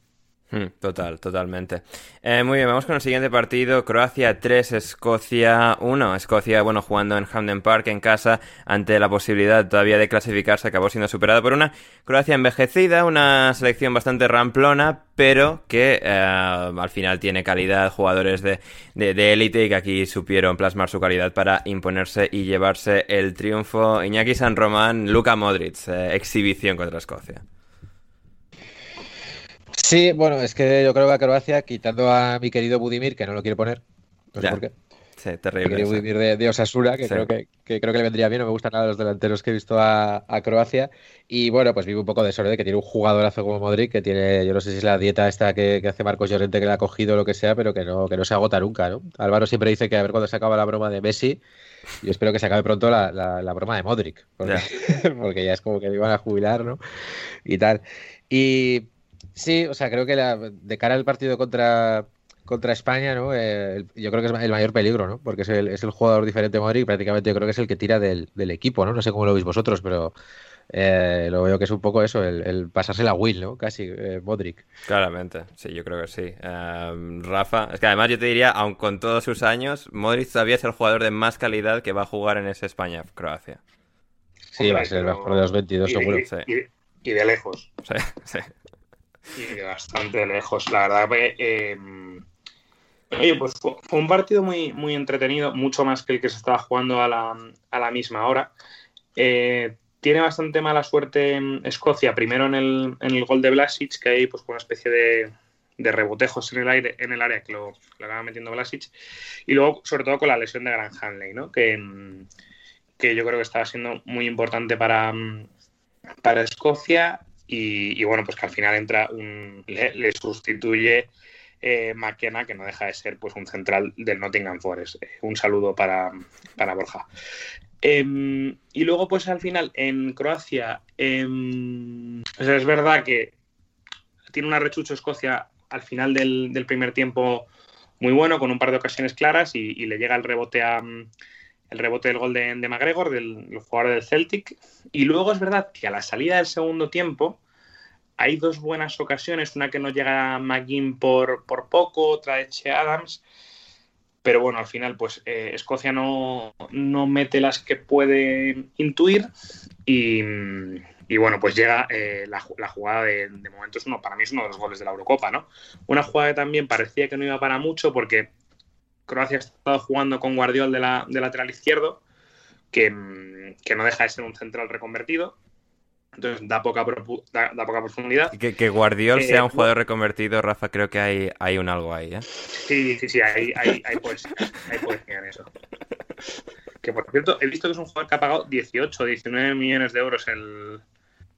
S1: Hmm, total, totalmente. Eh, muy bien, vamos con el siguiente partido. Croacia 3, Escocia 1. Escocia, bueno, jugando en Hamden Park en casa ante la posibilidad todavía de clasificarse, acabó siendo superada por una Croacia envejecida, una selección bastante ramplona, pero que eh, al final tiene calidad, jugadores de élite y que aquí supieron plasmar su calidad para imponerse y llevarse el triunfo. Iñaki San Román, Luka Modric, eh, exhibición contra Escocia.
S4: Sí, bueno, es que yo creo que a Croacia, quitando a mi querido Budimir, que no lo quiere poner, no sé por qué.
S1: Sí, terrible.
S4: Budimir de, Osasura, que, creo que, creo que le vendría bien, no me gustan nada los delanteros que he visto a, Croacia. Y bueno, pues vive un poco de de que tiene un jugadorazo como Modric, que tiene, yo no sé si es la dieta esta que, hace Marcos Llorente que le ha cogido o lo que sea, pero que no, que no se agota nunca, ¿no? Álvaro siempre dice que a ver cuándo se acaba la broma de Messi. Yo espero que se acabe pronto la, la, broma de Modric, porque, [laughs] porque ya es como que le iban a jubilar, ¿no? Y tal. Y Sí, o sea, creo que de cara al partido contra, contra España, ¿no? Eh, yo creo que es el mayor peligro, ¿no? Porque es el, es el jugador diferente de Modric, prácticamente yo creo que es el que tira del, equipo, ¿no? No sé cómo lo veis vosotros, pero eh, lo veo que es un poco eso, el, pasarse la Will, ¿no? Casi, eh, Modric.
S1: Claramente, sí, yo creo que sí. Rafa, es que además yo te diría, aun con todos sus años, Modric todavía es el jugador de más calidad que va a jugar en ese España-Croacia.
S4: Sí, va a ser el mejor de los 22, seguro.
S2: y de lejos.
S1: Sí, [laughs] sí
S2: y bastante lejos. La verdad. Eh, oye, pues fue, un partido muy, muy entretenido, mucho más que el que se estaba jugando a la, misma hora. Eh, tiene bastante mala suerte Escocia, primero en el, en el gol de Blasic, que hay pues una especie de, de rebotejos en el aire en el área que lo, acaba metiendo Blasic y luego sobre todo con la lesión de Gran Hanley ¿no? que, que yo creo que estaba siendo muy importante para, para Escocia y, bueno, pues que al final entra un, le, sustituye eh, McKenna, que no deja de ser pues un central del Nottingham Forest. Eh, un saludo para, Borja. Em, y luego, pues al final, en Croacia, em, es verdad que tiene una rechucho Escocia al final del, primer tiempo muy bueno, con un par de ocasiones claras, y, le llega el rebote a el rebote del gol de, de McGregor, del, jugador del Celtic. Y luego es verdad que a la salida del segundo tiempo hay dos buenas ocasiones, una que no llega McGinn por, por poco, otra de Che Adams. Pero bueno, al final, pues eh, Escocia no, mete las que puede intuir. Y, bueno, pues llega eh, la, jugada de, de momento uno, para mí es uno de los goles de la Eurocopa, ¿no? Una jugada que también parecía que no iba para mucho porque Croacia ha estado jugando con Guardiol de, la, de lateral izquierdo, que, que, no deja de ser un central reconvertido. Entonces da poca, da, poca profundidad.
S1: Que, que Guardiol sea un eh, jugador reconvertido, Rafa, creo que hay, hay un algo ahí, ¿eh?
S2: Sí, sí, sí, hay, hay, hay, poesía, hay poesía en eso. Que por cierto, he visto que es un jugador que ha pagado 18 o 19 millones de euros el,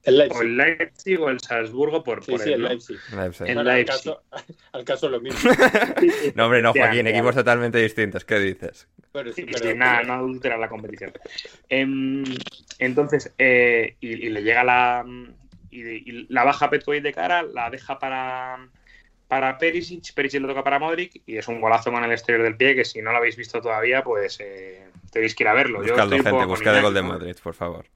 S2: el Leipzig. O el Leipzig o el Salzburgo por,
S3: sí, sí, el, Leipzig.
S2: El Leipzig.
S3: Al, caso, lo mismo. [laughs]
S1: no, hombre, no, Joaquín, equipos totalmente distintos. ¿Qué dices?
S2: Pero sí, pero, nada, no adultera la competición. Em, entonces, eh, y, le llega la. Y, la baja Petkovic de cara, la deja para, para Perisic, Perisic lo toca para Modric y es un golazo con el exterior del pie que si no lo habéis visto todavía, pues eh, tenéis que ir a verlo.
S1: Buscadlo, gente, buscad el gol de Modric, por favor.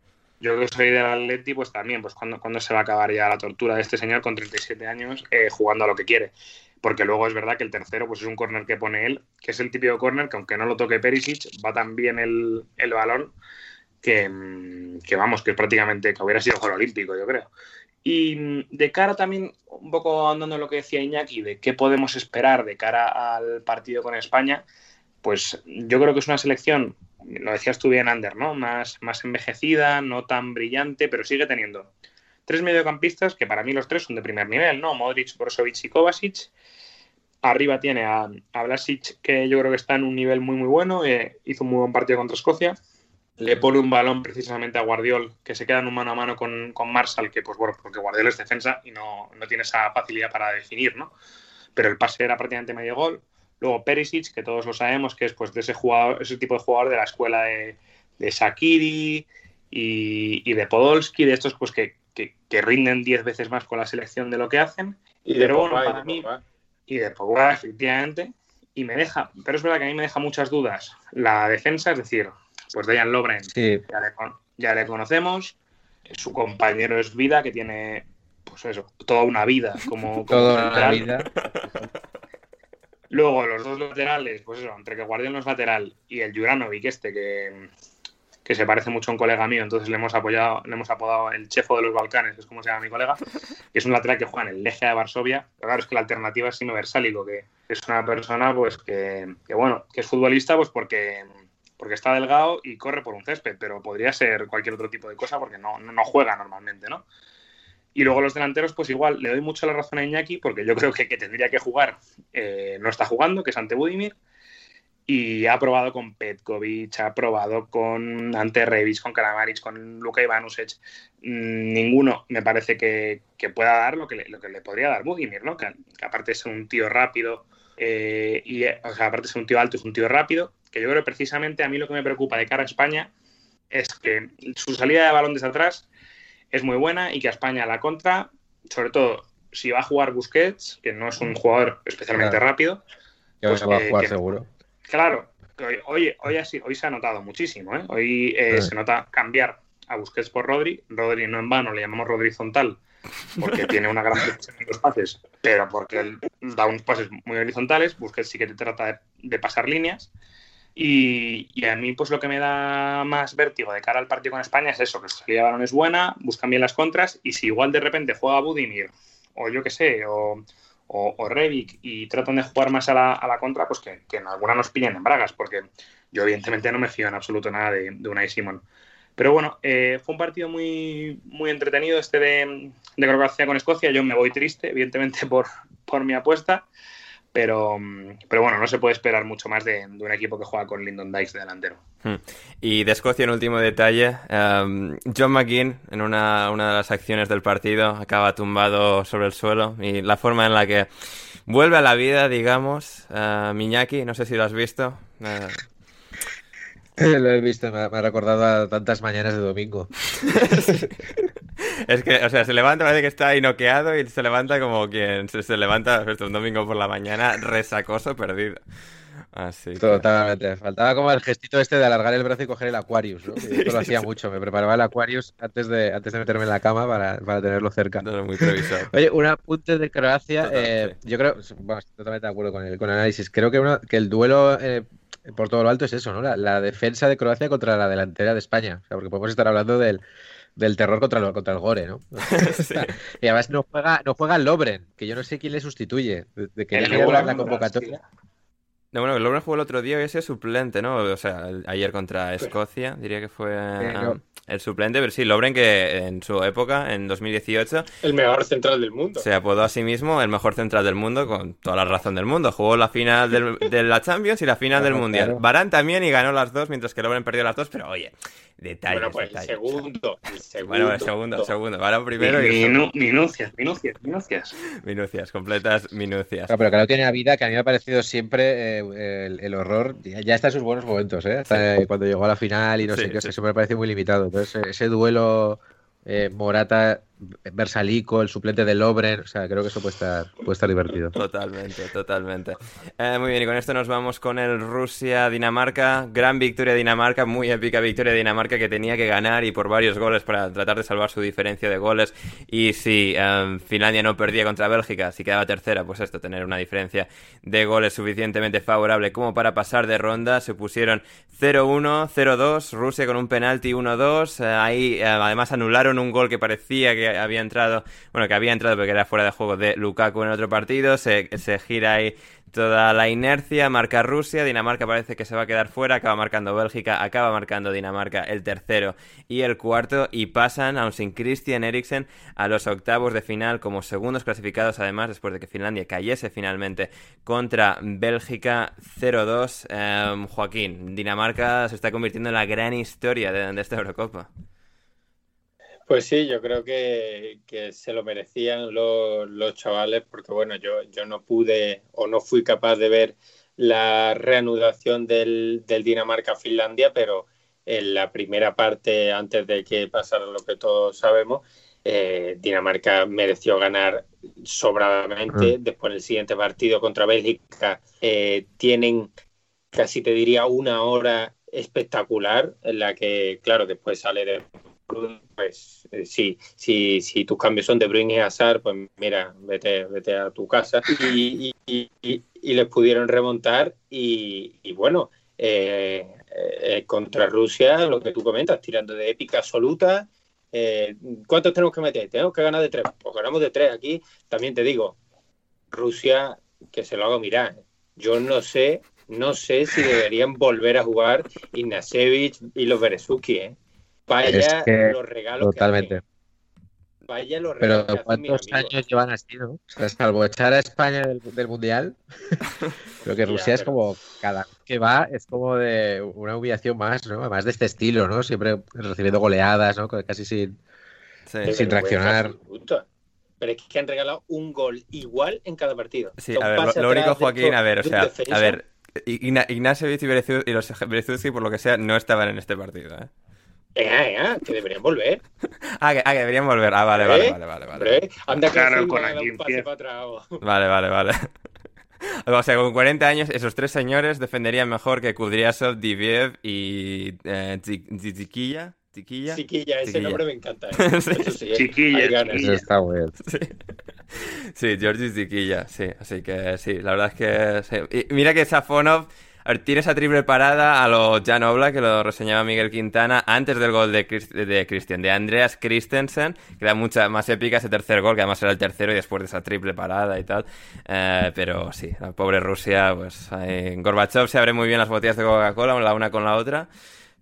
S2: Yo que soy del Atleti, pues también, pues cuando, cuando se va a acabar ya la tortura de este señor con 37 años eh, jugando a lo que quiere. Porque luego es verdad que el tercero pues es un córner que pone él, que es el típico córner que aunque no lo toque Perisic, va tan bien el, el balón que, que, vamos, que prácticamente que hubiera sido gol olímpico, yo creo. Y de cara también, un poco andando en lo que decía Iñaki, de qué podemos esperar de cara al partido con España, pues yo creo que es una selección lo decías tú bien, Ander, ¿no? Más, más envejecida, no tan brillante, pero sigue teniendo tres mediocampistas que para mí los tres son de primer nivel, ¿no? Modric, Brozovic y Kovacic. Arriba tiene a, a Blasic, que yo creo que está en un nivel muy, muy bueno. Eh, hizo un muy buen partido contra Escocia. Le pone un balón precisamente a Guardiol, que se queda en un mano a mano con, con Marshall, que pues bueno, porque Guardiol es defensa y no, no tiene esa facilidad para definir, ¿no? Pero el pase era prácticamente medio gol. Luego Perisic, que todos lo sabemos, que es pues de ese jugador, ese tipo de jugador de la escuela de, de Shakiri y, y, de Podolski, de estos pues que, que, que rinden 10 veces más con la selección de lo que hacen.
S3: Y
S2: Pero
S3: de
S2: bueno,
S3: Pogba, y
S2: para
S3: de
S2: mí,
S3: Pogba.
S2: y de Pogba, efectivamente, y me deja, pero es verdad que a mí me deja muchas dudas la defensa, es decir, pues Dejan Lovren
S4: Sí,
S2: ya le, ya le conocemos, su compañero es Vida, que tiene, pues eso, toda una vida como, como
S4: toda
S2: central.
S4: vida. [laughs]
S2: Luego los dos laterales, pues eso, entre que Guardián no es lateral y el Juranovic este, que, que se parece mucho a un colega mío, entonces le hemos apoyado, le hemos apodado el chefo de los Balcanes, es como se llama mi colega, [laughs] que es un lateral que juega en el Legia de Varsovia, pero claro, es que la alternativa es Versálico, que es una persona pues que, que, bueno, que es futbolista pues porque, porque está delgado y corre por un césped, pero podría ser cualquier otro tipo de cosa porque no, no, no juega normalmente, ¿no? Y luego los delanteros, pues igual, le doy mucho la razón a Iñaki, porque yo creo que, que tendría que jugar, eh, no está jugando, que es ante Budimir, y ha probado con Petkovic, ha probado con ante Revic, con Kramaric, con Luka Ivanusic. Mm, Ninguno me parece que, que pueda dar lo que, le, lo que le podría dar Budimir, ¿no? Que, aparte es un tío rápido, eh, y, aparte es un tío alto, es un tío rápido, que yo creo que precisamente a mí lo que me preocupa de cara a España es que su salida de balón desde atrás es muy buena y que a España la contra, sobre todo si va a jugar Busquets, que no es un jugador especialmente
S4: Claro.
S2: rápido,
S4: Que
S2: Pues,
S4: se va a jugar
S2: que-
S4: seguro.
S2: Claro, que hoy, hoy, hoy, así- hoy se ha notado muchísimo. ¿eh? Hoy eh,
S4: Sí.
S2: se nota cambiar a Busquets por Rodri. Rodri no en vano le llamamos Rodri horizontal porque [laughs] tiene una gran precisión en los pases, pero porque él da unos pases muy horizontales. Busquets sí que te trata de, de pasar líneas. Y, y, a mí, pues lo que me da más vértigo de cara al partido con España es eso: que su salida de balón es buena, buscan bien las contras. Y si igual de repente juega Budimir, o yo qué sé, o, o, o Revic y tratan de jugar más a la, a la contra, pues que, que, en alguna nos pillen en bragas, porque yo evidentemente no me fío en absoluto nada de, de Unai Simón. Pero bueno, eh, fue un partido muy, muy entretenido este de, de Croacia con Escocia. Yo me voy triste, evidentemente, [laughs] por, por mi apuesta. Pero, pero bueno, no se puede esperar mucho más de, de un equipo que juega con Lyndon Dykes de delantero.
S1: Hmm. Y de Escocia, un último detalle. Um, John McGinn, en una, una, de las acciones del partido, acaba tumbado sobre el suelo. Y la forma en la que vuelve a la vida, digamos, uh, Miñaki, no sé si lo has visto. Uh... [laughs]
S4: Lo he visto, me ha, me ha, recordado a tantas mañanas de domingo. [laughs]
S1: es que, o sea, se levanta, parece que está ahí noqueado y se levanta como quien se, se levanta esto, un domingo por la mañana, resacoso perdido. Así que...
S4: Totalmente. Faltaba como el gestito este de alargar el brazo y coger el Aquarius, ¿no? Que yo [laughs] lo hacía mucho. Me preparaba el Aquarius antes de, antes de meterme en la cama para, para tenerlo cerca.
S1: No, muy. [laughs]
S4: Oye, un apunte de Croacia. Eh, yo creo, bueno, estoy totalmente de acuerdo con el, con el análisis. Creo que, uno, que el duelo eh, por todo lo alto es eso, ¿no? La, la, defensa de Croacia contra la delantera de España. O sea, porque podemos estar hablando del, del terror contra el, contra el Gore, ¿no? [laughs] [laughs] sí. Y además no juega, no juega Lobren, que yo no sé quién le sustituye. De, de que ya la, la convocatoria.
S1: No, bueno, Lobren jugó el otro día y ese suplente, ¿no? O sea, el, ayer contra Escocia, diría que fue uh, el suplente, pero sí, Lobren que en su época, en 2018...
S3: El mejor central del mundo.
S1: Se apodó a sí mismo el mejor central del mundo con toda la razón del mundo. Jugó la final del, [laughs] de la Champions y la final claro, del Mundial. Claro. Barán también y ganó las dos, mientras que Lobren perdió las dos, pero oye, detalles,
S3: Bueno, pues
S1: detalles.
S3: el segundo, el [laughs] segundo.
S1: Bueno, el segundo, segundo. Barán primero y...
S2: Minu minucias, minucias, minucias.
S1: Minucias, completas minucias.
S4: No, pero claro, tiene una vida que a mí me ha parecido siempre eh, el, el, horror. Ya, ya, está en sus buenos momentos, ¿eh? Hasta sí. cuando llegó a la final y no sí, sé qué, sí. eso me parece muy limitado. Entonces, ese duelo eh, Morata, Versalico, el suplente de Lobren, o sea, creo que eso puede estar, puede estar divertido.
S1: Totalmente, totalmente. Eh, muy bien, y con esto nos vamos con el Rusia-Dinamarca. Gran victoria de Dinamarca, muy épica victoria de Dinamarca que tenía que ganar y por varios goles para tratar de salvar su diferencia de goles. Y si um, Finlandia no perdía contra Bélgica, si quedaba tercera, pues esto, tener una diferencia de goles suficientemente favorable como para pasar de ronda. Se pusieron 0-1, 0-2, Rusia con un penalti 1-2. Eh, ahí eh, además anularon un gol que parecía que había entrado, bueno, que había entrado porque era fuera de juego de Lukaku en otro partido, se, se gira ahí toda la inercia, marca Rusia, Dinamarca parece que se va a quedar fuera, acaba marcando Bélgica, acaba marcando Dinamarca el tercero y el cuarto y pasan, aun sin Christian Eriksen, a los octavos de final como segundos clasificados además después de que Finlandia cayese finalmente contra Bélgica 0-2. Em, Joaquín, Dinamarca se está convirtiendo en la gran historia de esta Eurocopa.
S3: Pues sí, yo creo que, se lo merecían los, chavales porque bueno, yo, yo no pude o no fui capaz de ver la reanudación del, Dinamarca-Finlandia, pero en la primera parte, antes de que pasara lo que todos sabemos, eh, Dinamarca mereció ganar sobradamente. Mm. Después, en el siguiente partido contra Bélgica, eh, tienen casi te diría una hora espectacular en la que, claro, después sale de pues eh, sí, si, si tus cambios son de Bruyne y Hazard, pues mira, vete, vete a tu casa. [laughs] Y, les pudieron remontar y, bueno, eh, eh, contra Rusia, lo que tú comentas, tirando de épica absoluta. ¿Cuántos tenemos que meter? Tenemos que ganar de tres. Pues ganamos de tres aquí. También te digo, Rusia, que se lo haga mirar. Yo no sé, no sé si deberían volver a jugar Ignashevich y los Berezuki, ¿eh? Vaya los regalos
S4: totalmente.
S3: Vaya los
S4: regalos Pero ¿cuántos años llevan así, no? O sea, salvo echar a España del, Mundial, [laughs] creo que Rusia es como, cada que va, es como de una humillación más, ¿no? Más de este estilo, ¿no? Siempre recibiendo goleadas, ¿no? Casi sin, sin reaccionar.
S3: Pero es que han regalado un gol igual en cada partido.
S1: Sí, a ver, lo, único, Joaquín, a ver, o sea, a ver, Ignacio y, y los Berezuzzi, por lo que sea, no estaban en este partido, ¿eh?
S3: Que deberían volver. [laughs]
S1: ah, que, ah, que deberían volver. Ah, vale, vale, vale, vale, vale.
S3: Anda claro, con un pase para atrás.
S1: Vale, vale, vale. [laughs] O sea, con 40 años, esos tres señores defenderían mejor que Kudryasov, Diviev y eh, Chiquilla.
S3: Chiquilla. Chiquilla, ese nombre me encanta. ¿eh? [laughs]
S4: sí, Chiquilla, Eso está bueno.
S1: Sí. sí, Georgi Chiquilla, sí. Así que sí, la verdad es que. Sí. Y mira que Safonov tiene esa triple parada a los Jan Oblak, que lo reseñaba Miguel Quintana, antes del gol de, de Christian, de Andreas Christensen, que da mucha más épica ese tercer gol, que además era el tercero y después de esa triple parada y tal. Eh, pero sí, la pobre Rusia, pues en Gorbachev se abre muy bien las botellas de Coca-Cola, la una con la otra.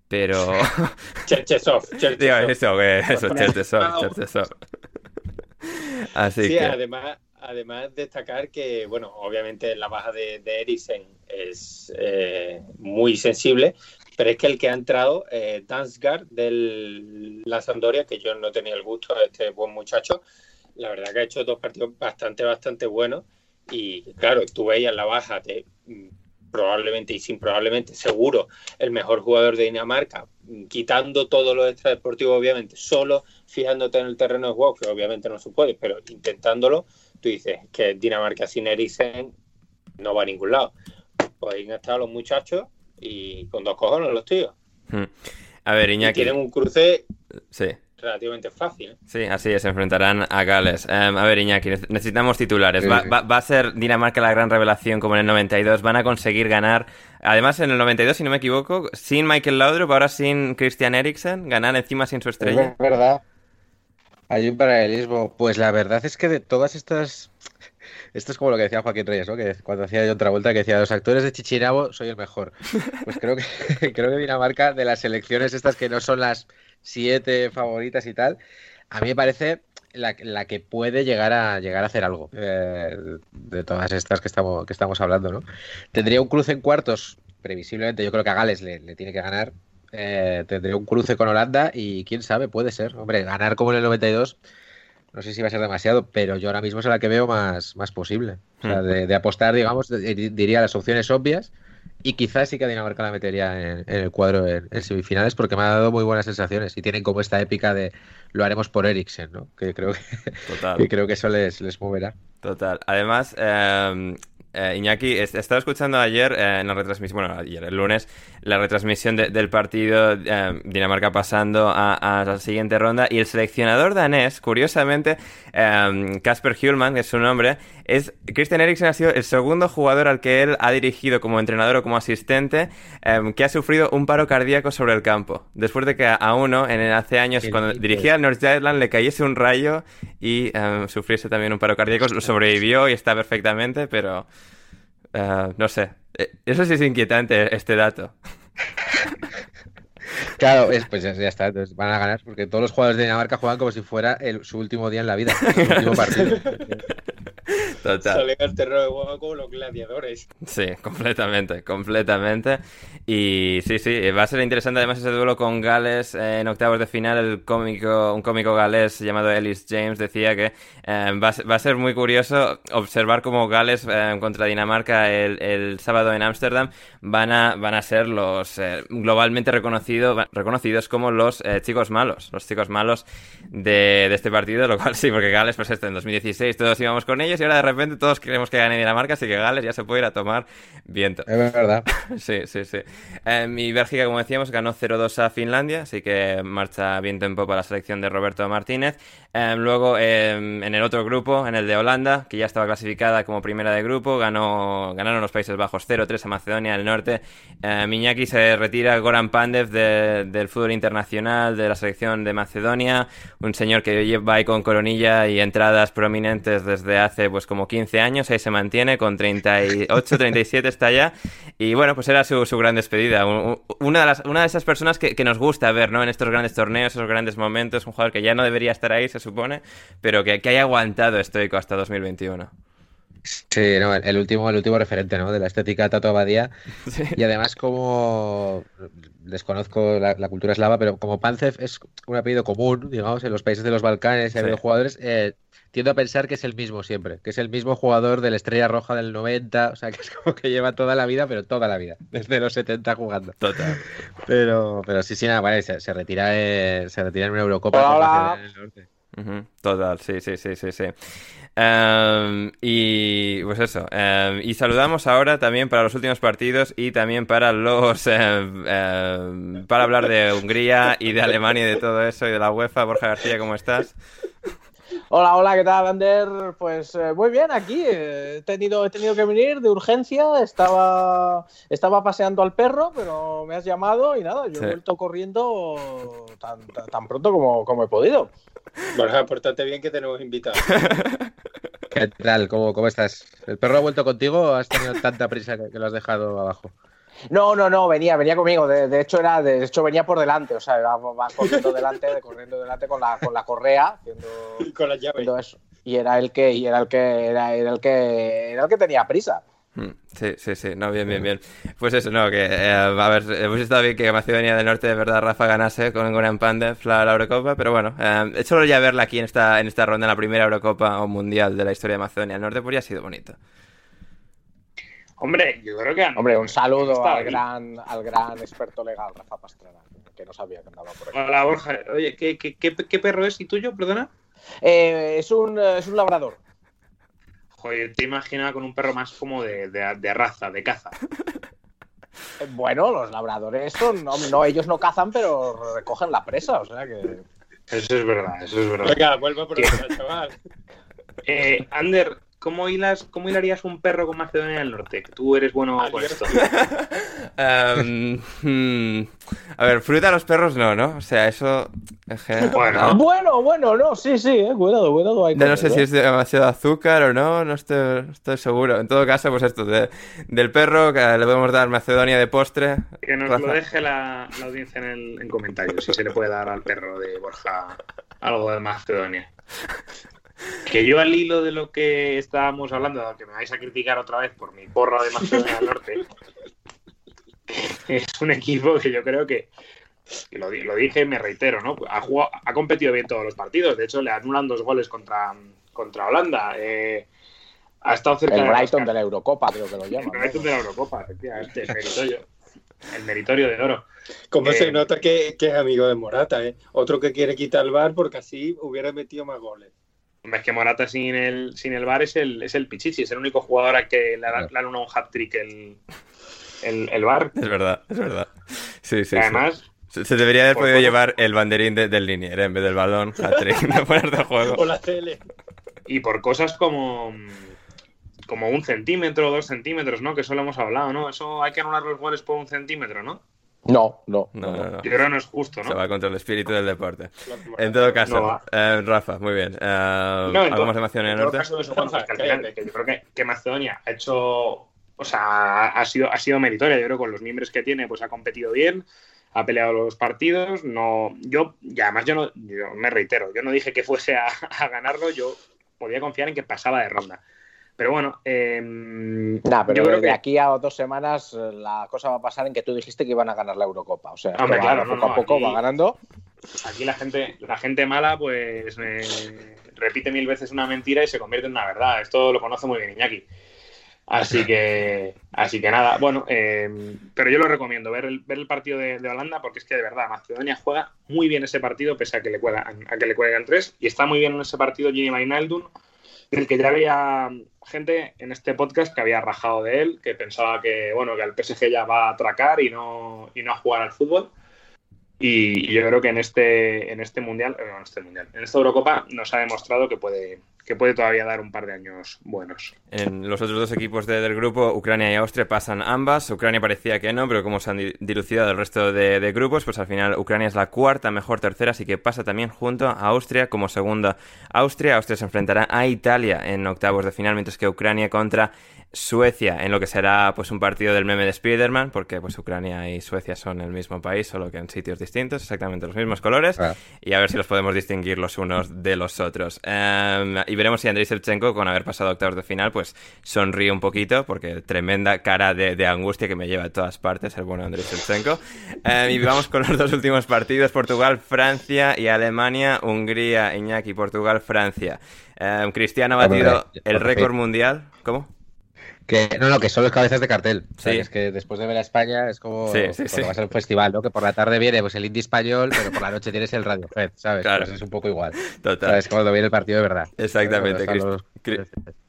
S1: Pero. [laughs]
S3: Cherchesov, Cherchesov.
S1: eso, eso, Cherchesov, [laughs] Cherchesov. Así
S3: sí,
S1: que...
S3: además, además destacar que, bueno, obviamente la baja de, de Eriksen es eh, muy sensible, pero es que el que ha entrado, eh, Dansgaard de la Sandoria, que yo no tenía el gusto de este buen muchacho, la verdad que ha hecho dos partidos bastante, bastante buenos. Y claro, tú veías la baja de mm, probablemente y sin probablemente, seguro, el mejor jugador de Dinamarca, mm, quitando todo lo extradeportivo, obviamente, solo fijándote en el terreno de juego, que obviamente no se puede, pero intentándolo, tú dices que Dinamarca sin Eriksen no va a ningún lado. Pues ahí han estado los muchachos y con dos cojones los tíos.
S1: Hmm. A ver, Iñaki.
S3: tienen un cruce
S1: sí.
S3: relativamente fácil. ¿eh?
S1: Sí, así es, se enfrentarán a Gales. Em, a ver, Iñaki, necesitamos titulares. Va, va, a ser Dinamarca la gran revelación como en el 92. Van a conseguir ganar. Además, en el 92, si no me equivoco, sin Michael Laudrup, ahora sin Christian Eriksen, ganar encima sin su estrella.
S4: Es verdad. Hay un paralelismo. Pues la verdad es que de todas estas. Esto es como lo que decía Joaquín Reyes, ¿no? Que cuando hacía yo otra vuelta, que decía, los actores de Chichinabo soy el mejor. Pues creo que, [laughs] creo que Dinamarca, de las selecciones estas que no son las siete favoritas y tal, a mí me parece la, que puede llegar a llegar a hacer algo eh, de todas estas que estamos, que estamos hablando, ¿no? Tendría un cruce en cuartos, previsiblemente, yo creo que a Gales le, le tiene que ganar, eh, tendría un cruce con Holanda y quién sabe, puede ser. Hombre, ganar como en el 92, no sé si va a ser demasiado, pero yo ahora mismo es la que veo más, más posible. O sea, hmm. de, apostar, digamos, diría las opciones obvias y quizás sí que Dinamarca la metería en, el cuadro en, semifinales porque me ha dado muy buenas sensaciones y tienen como esta épica de lo haremos por Eriksen, ¿no? Que creo que, [laughs] creo que eso les, les moverá.
S1: Total. Además, eh, eh, Iñaki, he estado escuchando ayer eh, en la retransmisión, bueno, ayer, el lunes, la retransmisión del partido eh, Dinamarca pasando a, la siguiente ronda y el seleccionador danés, curiosamente, Casper Hjulman, que es su nombre, es Christian Eriksen ha sido el segundo jugador al que él ha dirigido como entrenador o como asistente que ha sufrido un paro cardíaco sobre el campo. Después de que a uno, en hace años, cuando dirigía al North Island, le cayese un rayo y sufriese también un paro cardíaco, sobrevivió y está perfectamente, pero Eh, no sé. Eh, Eso sí es inquietante, este dato. [laughs]
S4: Claro, es- pues ya, ya está, entonces van a ganar porque todos los jugadores de Dinamarca juegan como si fuera el- su último día en la vida, su último [laughs] partido.
S1: Total.
S3: Al terreno de como los gladiadores.
S1: Sí, completamente, completamente. Y sí, sí, va a ser interesante además ese duelo con Gales eh, en octavos de final. El cómico, un cómico galés llamado Ellis James decía que eh, va, a ser- va a ser muy curioso observar cómo Gales eh, contra Dinamarca el, el sábado en Ámsterdam van a, van a ser los eh, globalmente reconocido, reconocidos como los eh, chicos malos, los chicos malos de, de este partido, lo cual sí, porque Gales, pues esto en 2016 todos íbamos con ellos y ahora de repente todos queremos que gane Dinamarca, así que Gales ya se puede ir a tomar viento.
S4: Es verdad. [laughs]
S1: Sí, sí, sí. Eh, y Bélgica, como decíamos, ganó 0-2 a Finlandia, así que marcha viento en popa la selección de Roberto Martínez. Eh, luego, eh, en el otro grupo, en el de Holanda, que ya estaba clasificada como primera de grupo, ganó, ganaron los Países Bajos 0-3 a Macedonia del Norte. Miñaki se retira, Goran Pandev de- del fútbol internacional, de la selección de Macedonia, un señor que lleva ahí con coronilla y entradas prominentes desde hace pues como 15 años, ahí se mantiene, con 38, 37 está ya. Y bueno, pues era su, su gran despedida. Un- un- Una de, las, una de esas personas que, que nos gusta ver, ¿no? En estos grandes torneos, esos grandes momentos, un jugador que ya no debería estar ahí, se supone, pero que, que haya aguantado estoico hasta 2021.
S4: Sí, no, el último, el último referente, ¿no? De la estética Tato Abadía. [laughs] Y además, como desconozco la, la cultura eslava, pero como Pancev es un apellido común, digamos, en los países de los Balcanes, y ha
S1: Sí.
S4: habido jugadores, eh, tiendo a pensar que es el mismo siempre, que es el mismo jugador de la Estrella Roja del 90, o sea, que es como que lleva toda la vida, pero toda la vida, desde los 70 jugando.
S1: Total.
S4: Pero, pero sí, sí, nada, vale, se, se retira, eh, se retira en una Eurocopa
S2: Hola,
S4: del Norte.
S1: Total, sí, sí, sí, sí, sí. Em, y pues eso. em, y saludamos ahora también para los últimos partidos y también para los [laughs] em, para hablar de Hungría y de Alemania y de todo eso y de la UEFA. Borja García, ¿cómo estás?
S5: Hola, hola, ¿qué tal, Ander? Pues eh, muy bien, aquí eh, he tenido, he tenido que venir de urgencia, estaba, estaba paseando al perro, pero me has llamado y nada, yo
S1: Sí.
S5: he vuelto corriendo tan, tan, tan pronto como, como he podido.
S3: Borja, pórtate bien que tenemos invitados. [laughs]
S4: ¿Qué tal? ¿Cómo, cómo estás? ¿El perro ha vuelto contigo o has tenido tanta prisa que, que lo has dejado abajo?
S5: No, no, no, venía, venía conmigo, de, de hecho era, de hecho venía por delante, o sea, va, va corriendo delante, corriendo delante con la, con la correa, haciendo,
S3: Y con las llaves.
S5: haciendo eso. Y era el que, y era el que, era, era el que, era el que tenía prisa.
S1: Mm, Sí, sí, sí, no, bien, bien, bien. Pues eso, no, que, eh, a ver, hemos estado bien que Macedonia del Norte de verdad Rafa ganase con Goran Pandev la, la Eurocopa, pero bueno, eh, es solo ya verla aquí en esta, en esta ronda, en la primera Eurocopa o Mundial de la historia de Macedonia del Norte, pues ya ha sido bonito.
S2: Hombre, yo creo que.
S5: Hombre, un saludo al gran, al gran experto legal, Rafa Pastrana, que no sabía que andaba por aquí.
S2: Hola, Borja. Oye, ¿qué, qué, qué, qué perro es y tuyo? Perdona.
S5: Eh, es, un, es un labrador.
S2: Joder, te imaginaba con un perro más como de, de, de raza, de caza.
S5: Eh, Bueno, los labradores son. No, no, ellos no cazan, pero recogen la presa, o sea que.
S2: Eso es verdad, eso es verdad.
S3: Venga, vuelve a pronunciar, chaval.
S2: Eh, Ander, ¿cómo, hilas, ¿cómo hilarías un perro con Macedonia del Norte? Que tú eres bueno con esto. [laughs]
S1: Em, hmm, a ver, fruta a los perros no, ¿no? O sea, eso...
S2: Bueno.
S1: ¿no?
S5: Bueno, bueno, no, sí, sí, eh, cuidado, cuidado. Hay
S1: no
S5: con
S1: sé si
S5: eh.
S1: es demasiado azúcar o no, no estoy, no estoy seguro. En todo caso, pues esto, de- del perro, que le podemos dar Macedonia de postre.
S2: Que nos lo deje la, la audiencia en, el, en comentarios, si se le puede dar al perro de Borja algo de Macedonia. Que yo al hilo de lo que estábamos hablando, que me vais a criticar otra vez por mi porra de Macedonia del Norte, [laughs] es un equipo que yo creo que, que lo, lo dije y me reitero, ¿no? Ha, jugado- ha competido bien todos los partidos, de hecho le anulan dos goles contra, contra Holanda. eh, ha estado cerca
S5: El
S2: de
S5: Brighton de la Eurocopa, creo que lo llaman.
S2: el Brighton de la Eurocopa, efectivamente, el meritorio, el meritorio de oro.
S3: ¿Cómo
S2: Eh,
S3: se nota que, que es amigo de Morata, eh? Otro que quiere quitar el bar porque así hubiera metido más goles.
S2: Hombre, es que Morata sin el, sin el bar es el, es el Pichichi, es el único jugador a que le, ha- han un hat-trick el, el, el bar.
S1: Es verdad, es verdad. Sí, sí, sí.
S2: Además,
S1: Se, se debería haber podido llevar el banderín de- del linier en vez del balón, hat-trick, [laughs] de poner de juego.
S3: O la tele.
S2: y por cosas como, como un centímetro, dos centímetros, ¿no? Que eso lo hemos hablado, ¿no? Eso hay que anular los goles por un centímetro, ¿no?
S5: No, no.
S1: No, no, no.
S2: Yo creo que no es justo,
S1: Se
S2: ¿no?
S1: va contra el espíritu del deporte. En todo caso,
S2: No
S1: eh, Rafa, muy bien. Eh,
S2: No, en
S1: ¿Algo
S2: todo-
S1: más de Macedonia
S2: en
S1: Norte?
S2: caso, eso, que al final, que yo creo que, que Macedonia ha hecho o sea, ha sido, ha sido meritoria. Yo creo que con los miembros que tiene, pues ha competido bien, ha peleado los partidos. No, yo, y además yo no, yo me reitero, yo no dije que fuese a, a ganarlo, yo podía confiar en que pasaba de ronda. Pero bueno, eh,
S5: nah, pero yo creo de que aquí a dos semanas eh, la cosa va a pasar en que tú dijiste que iban a ganar la Eurocopa. O sea,
S2: Hombre, claro,
S5: poco
S2: no,
S5: a poco
S2: aquí,
S5: va ganando.
S2: Aquí la gente, la gente mala, pues eh, repite mil veces una mentira y se convierte en una verdad. Esto lo conoce muy bien Iñaki. Así que, así que nada, bueno, eh, pero yo lo recomiendo, ver el, ver el partido de, de, Holanda, porque es que de verdad, Macedonia juega muy bien ese partido, pese a que le cuelgan, a que le cuelgan tres, y está muy bien en ese partido Gini Wijnaldum, del que ya había gente en este podcast que había rajado de él, que pensaba que, bueno, que el PSG ya va a atracar y no, y no a jugar al fútbol. Y, yo creo que en este, en este mundial, en este mundial, en esta Eurocopa nos ha demostrado que puede, que puede todavía dar un par de años buenos.
S1: En los otros dos equipos de, del grupo, Ucrania y Austria, pasan ambas. Ucrania parecía que no, pero como se han dilucidado el resto de, de, grupos, pues al final Ucrania es la cuarta mejor tercera, así que pasa también junto a Austria como segunda. Austria, Austria se enfrentará a Italia en octavos de final, mientras que Ucrania contra Suecia, en lo que será pues un partido del meme de Spider-Man, porque pues Ucrania y Suecia son el mismo país, solo que en sitios distintos, exactamente los mismos colores, ah. y a ver si los podemos distinguir los unos de los otros. Um, y veremos si Andrei Shevchenko, con haber pasado octavos de final, pues sonríe un poquito, porque tremenda cara de, de angustia que me lleva a todas partes el bueno Andrei Shevchenko. Um, y vamos con los dos últimos partidos, Portugal, Francia y Alemania, Hungría, Iñaki, Portugal, Francia. Um, Cristiano ha batido el récord mundial. ¿Cómo?
S4: Que, no, no, que son los cabezas de cartel. Sí. O sea, que es que después de ver a España es como
S1: sí, sí,
S4: cuando vas a un festival, ¿no? Que por la tarde viene pues el indie español, pero por la noche tienes el Radiohead, ¿sabes?
S1: Claro.
S4: Pues es un poco igual.
S1: Total.
S4: ¿Sabes? Cuando viene el partido de verdad.
S1: Exactamente. Los...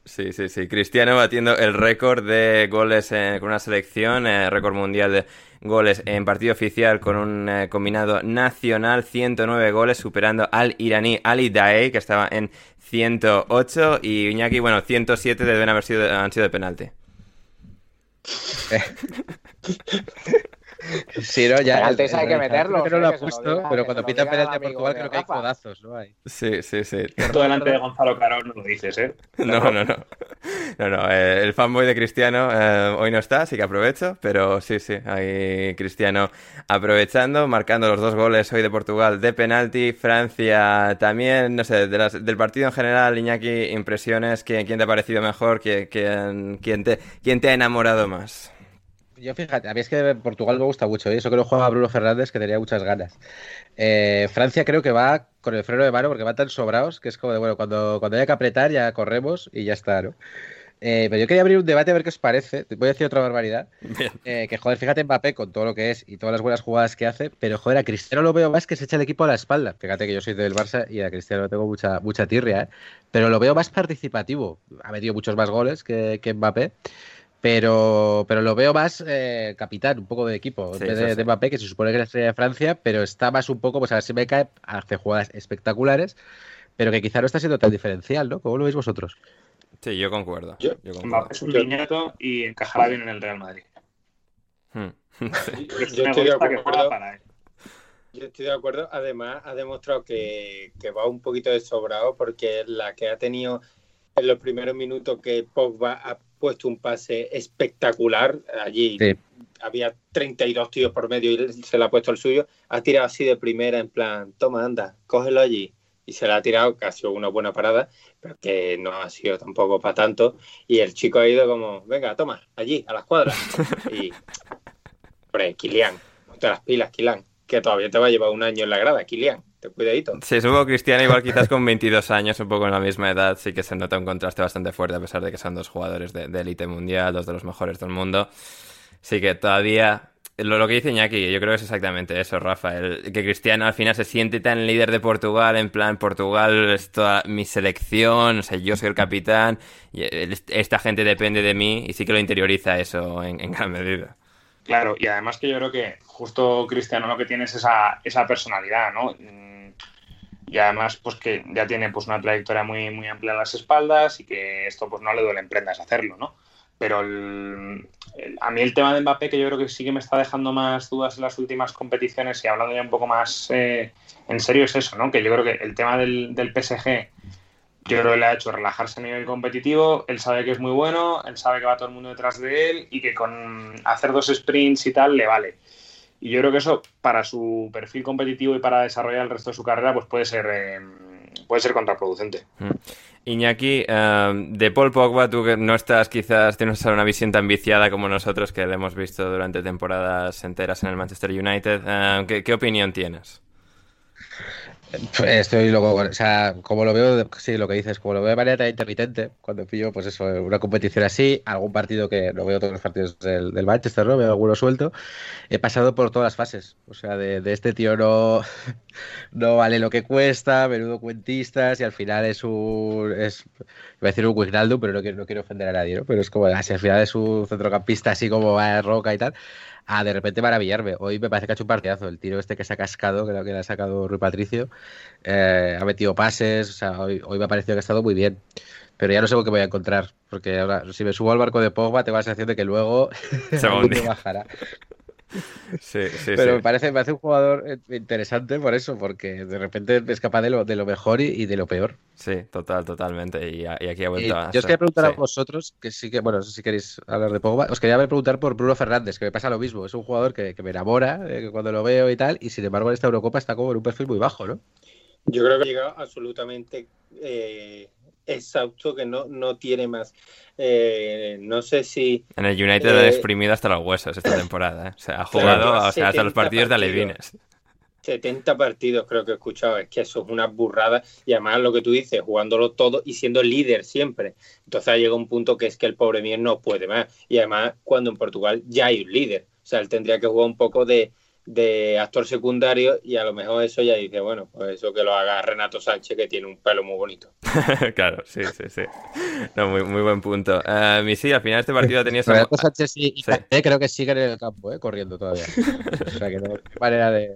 S1: Sí, sí, sí. Cristiano batiendo el récord de goles eh, con una selección, eh, récord mundial de goles en partido oficial con un eh, combinado nacional, 109 goles, superando al iraní Ali Daei, que estaba en 108 y Iñaki, bueno, 107 deben haber sido, han sido de penalti. [laughs]
S4: Sí, no, ya.
S5: Antes hay que meterlo.
S4: Pero lo ha puesto, pero cuando pita penalti a Portugal creo que hay codazos, ¿no hay?
S1: Sí, sí, sí.
S2: Tú delante de Gonzalo Carón no lo dices, ¿eh? [laughs]
S1: No, no, no. [laughs] No, no. Eh, el fanboy de Cristiano eh, hoy no está, así que aprovecho, pero sí, sí. Ahí Cristiano aprovechando, marcando los dos goles hoy de Portugal de penalti. Francia también, no sé, de las, del partido en general, Iñaki, impresiones. ¿Quién, quién te ha parecido mejor? ¿Quién, quién, quién, te, quién te ha enamorado más?
S4: Yo fíjate, a mí es que Portugal me gusta mucho, ¿eh? eso que lo juega Bruno Fernández, que tenía muchas ganas. Eh, Francia creo que va con el freno de mano porque van tan sobrados que es como de, bueno, cuando, cuando haya que apretar ya corremos y ya está, ¿no? Eh, pero yo quería abrir un debate a ver qué os parece. Voy a decir otra barbaridad. Eh, que joder, fíjate Mbappé con todo lo que es y todas las buenas jugadas que hace, pero joder, a Cristiano lo veo más que se echa el equipo a la espalda. Fíjate que yo soy del Barça y a Cristiano no tengo mucha, mucha tirria, ¿eh? pero lo veo más participativo. Ha metido muchos más goles que, que Mbappé pero, pero lo veo más eh, capitán, un poco de equipo,
S1: Sí,
S4: en vez
S1: sí,
S4: de,
S1: sí.
S4: de Mbappé, que se supone que es la estrella de Francia, pero está más un poco, pues a ver si me cae, hace jugadas espectaculares, pero que quizá no está siendo tan diferencial, ¿no? ¿Cómo lo veis vosotros?
S1: Sí, yo concuerdo.
S3: Yo-
S1: yo concuerdo.
S2: Mbappé es un niñato y encajará bien en el Real Madrid.
S1: Hmm. [laughs] Sí.
S3: Yo estoy de acuerdo.
S2: juega para él.
S3: Yo estoy de acuerdo. Además, ha demostrado que, que va un poquito de sobrado porque la que ha tenido en los primeros minutos que Pogba ha puesto un pase espectacular. Allí
S4: Sí.
S3: había 32 tíos por medio y se le ha puesto el suyo. Ha tirado así de primera, en plan, toma, anda, cógelo allí. Y se la ha tirado, que ha sido una buena parada, pero que no ha sido tampoco para tanto. Y el chico ha ido como, venga, toma, allí, a las cuadras. [laughs] Y, hombre, Kilian, ponte las pilas, Kilian, que todavía te va a llevar un año en la grada, Kilian, cuidadito.
S1: Sí, supongo que Cristiano igual quizás con 22 años, un poco en la misma edad, sí que se nota un contraste bastante fuerte a pesar de que son dos jugadores de élite mundial, dos de los mejores del mundo. Sí que todavía... Lo, lo que dice Iñaki, yo creo que es exactamente eso, Rafa. el- que Cristiano al final se siente tan líder de Portugal, en plan, Portugal es toda mi selección, o sea, yo soy el capitán, el- esta gente depende de mí, y sí que lo interioriza eso en, en gran medida.
S2: Claro, y además que yo creo que justo Cristiano lo que tiene es esa, esa personalidad, ¿no? Mm, Y además, pues que ya tiene pues una trayectoria muy, muy amplia a las espaldas y que esto pues no le duele en prendas hacerlo, ¿no? Pero a mí el tema de Mbappé, que yo creo que sí que me está dejando más dudas en las últimas competiciones y hablando ya un poco más eh, en serio, es eso, ¿no? Que yo creo que el tema del, del PSG yo creo que le ha hecho relajarse a nivel competitivo. Él sabe que es muy bueno, él sabe que va todo el mundo detrás de él y que con hacer dos sprints y tal le vale. Y yo creo que eso, para su perfil competitivo y para desarrollar el resto de su carrera, pues puede ser, eh, puede ser contraproducente.
S1: Mm. Iñaki, eh, de Paul Pogba, tú que no estás quizás, tienes una visión tan viciada como nosotros que le hemos visto durante temporadas enteras en el Manchester United, eh, ¿qué, opinión tienes?
S4: Estoy loco, o sea, como lo veo, sí, lo que dices, como lo veo de manera intermitente, cuando pillo, pues eso, una competición así, algún partido que no veo todos los partidos del, Manchester, ¿no? Veo alguno suelto, he pasado por todas las fases, o sea, de, este tío no, [laughs] no vale lo que cuesta, menudo cuentistas, y al final es un, es, iba a decir un Wijnaldum, pero no quiero, no quiero ofender a nadie, ¿no? Pero es como, así al final es un centrocampista así como va roca y tal, a de repente maravillarme. Hoy me parece que ha hecho un partidazo. El tiro este que se ha cascado, creo que le ha sacado Rui Patricio, eh, ha metido pases, o sea, hoy, hoy me ha parecido que ha estado muy bien. Pero ya no sé qué voy a encontrar, porque ahora si me subo al barco de Pogba tengo la sensación de que luego se [laughs] bajará.
S1: Sí, sí,
S4: Pero Me, parece, me un jugador eh, interesante por eso, porque de repente es capaz de lo, de lo mejor y, de lo peor.
S1: Sí, total, totalmente. Y, aquí ha vuelto a.
S4: Yo os quería preguntar a vosotros, que sí que, bueno, si queréis hablar de Pogba, os quería preguntar por Bruno Fernández, que me pasa lo mismo. Es un jugador que, me enamora eh, cuando lo veo y tal, y sin embargo en esta Eurocopa está como en un perfil muy bajo, ¿no?
S3: Yo creo que ha llegado absolutamente eh, exhausto, que no, no tiene más. Eh, no sé si.
S1: En el United ha eh, exprimido hasta los huesos esta [laughs] temporada. ¿eh? O sea, ha jugado hasta los partidos, de alevines.
S3: 70 partidos creo que he escuchado, es que eso es una burrada y además lo que tú dices, jugándolo todo y siendo líder siempre. Entonces ha llegado un punto que es que el pobre mío no puede más y además cuando en Portugal ya hay un líder, o sea, él tendría que jugar un poco de, de actor secundario y a lo mejor eso ya dice, bueno, pues eso que lo haga Renato Sánchez que tiene un pelo muy bonito. [laughs]
S1: claro, sí, sí, sí. No, muy, muy buen punto. Uh, mi sí, al final este partido ha tenido...
S4: Renato Sánchez y, sí. creo que siguen en el campo, ¿eh? corriendo todavía. o sea que no hay manera de,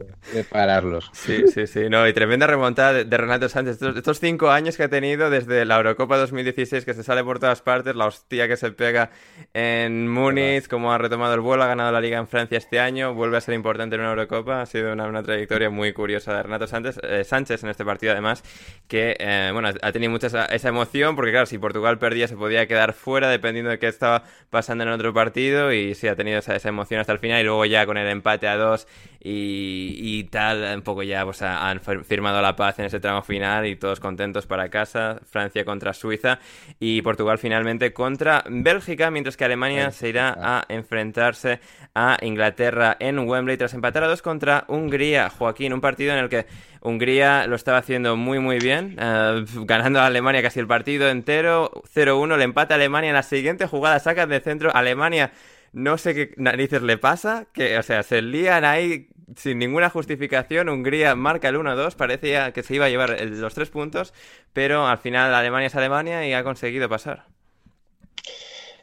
S4: pararlos.
S1: Sí, sí, sí. No, y tremenda remontada de, Renato Sánchez. Estos, cinco años que ha tenido desde la Eurocopa 2016 que se sale por todas partes, la hostia que se pega en Múnich, como ha retomado el vuelo, ha ganado la liga en Francia este año, vuelve a ser importante una Eurocopa. Ha sido una, trayectoria muy curiosa de Renato Sánchez, eh, Sánchez en este partido, además, que eh, bueno, ha tenido mucha esa, emoción, porque claro, si Portugal perdía se podía quedar fuera dependiendo de qué estaba pasando en otro partido. Y sí, ha tenido esa, emoción hasta el final. Y luego ya con el empate a dos y, tal, un poco ya pues, han firmado la paz en ese tramo final y todos contentos para casa. Francia contra Suiza y Portugal finalmente contra Bélgica, mientras que Alemania se irá a enfrentarse a Inglaterra en Wembley tras empatar a dos contra Hungría. Joaquín, un partido en el que Hungría lo estaba haciendo muy muy bien, eh, ganando a Alemania casi el partido entero, 0-1, le empata a Alemania en la siguiente jugada, sacan de centro, Alemania no sé qué narices le pasa, que o sea, se lían ahí sin ninguna justificación, Hungría marca el 1-2, parecía que se iba a llevar los tres puntos, pero al final Alemania es Alemania y ha conseguido pasar.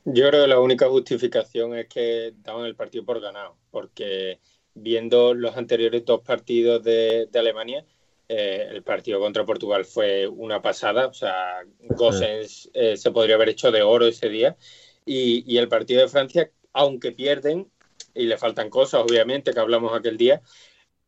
S3: Yo creo que la única justificación es que daban el partido por ganado, porque viendo los anteriores dos partidos de, Alemania, eh, el partido contra Portugal fue una pasada, o sea, Gossens eh, se podría haber hecho de oro ese día, y, el partido de Francia, aunque pierden, y le faltan cosas, obviamente, que hablamos aquel día,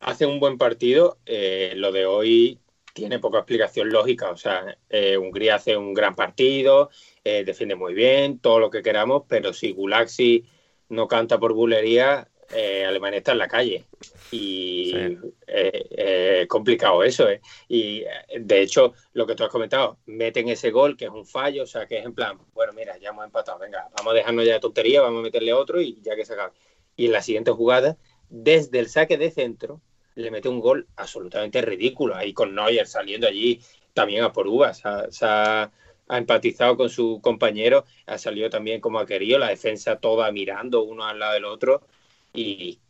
S3: hace un buen partido, eh, lo de hoy tiene poca explicación lógica, o sea, Hungría hace un gran partido, defiende muy bien, todo lo que queramos, pero si Gulaxi no canta por bulería, eh, Alemania está en la calle. Y es eh, eh, complicado eso. ¿eh? Y de hecho, lo que tú has comentado, meten ese gol, que es un fallo, o sea, que es en plan, bueno, mira, ya hemos empatado, venga, vamos a dejarnos ya de tontería, vamos a meterle otro y ya que se acabe. Y en la siguiente jugada, desde el saque de centro, le mete un gol absolutamente ridículo, ahí con Neuer saliendo allí también a por uvas. Se ha, empatizado con su compañero, ha salido también como ha querido, la defensa toda mirando uno al lado del otro y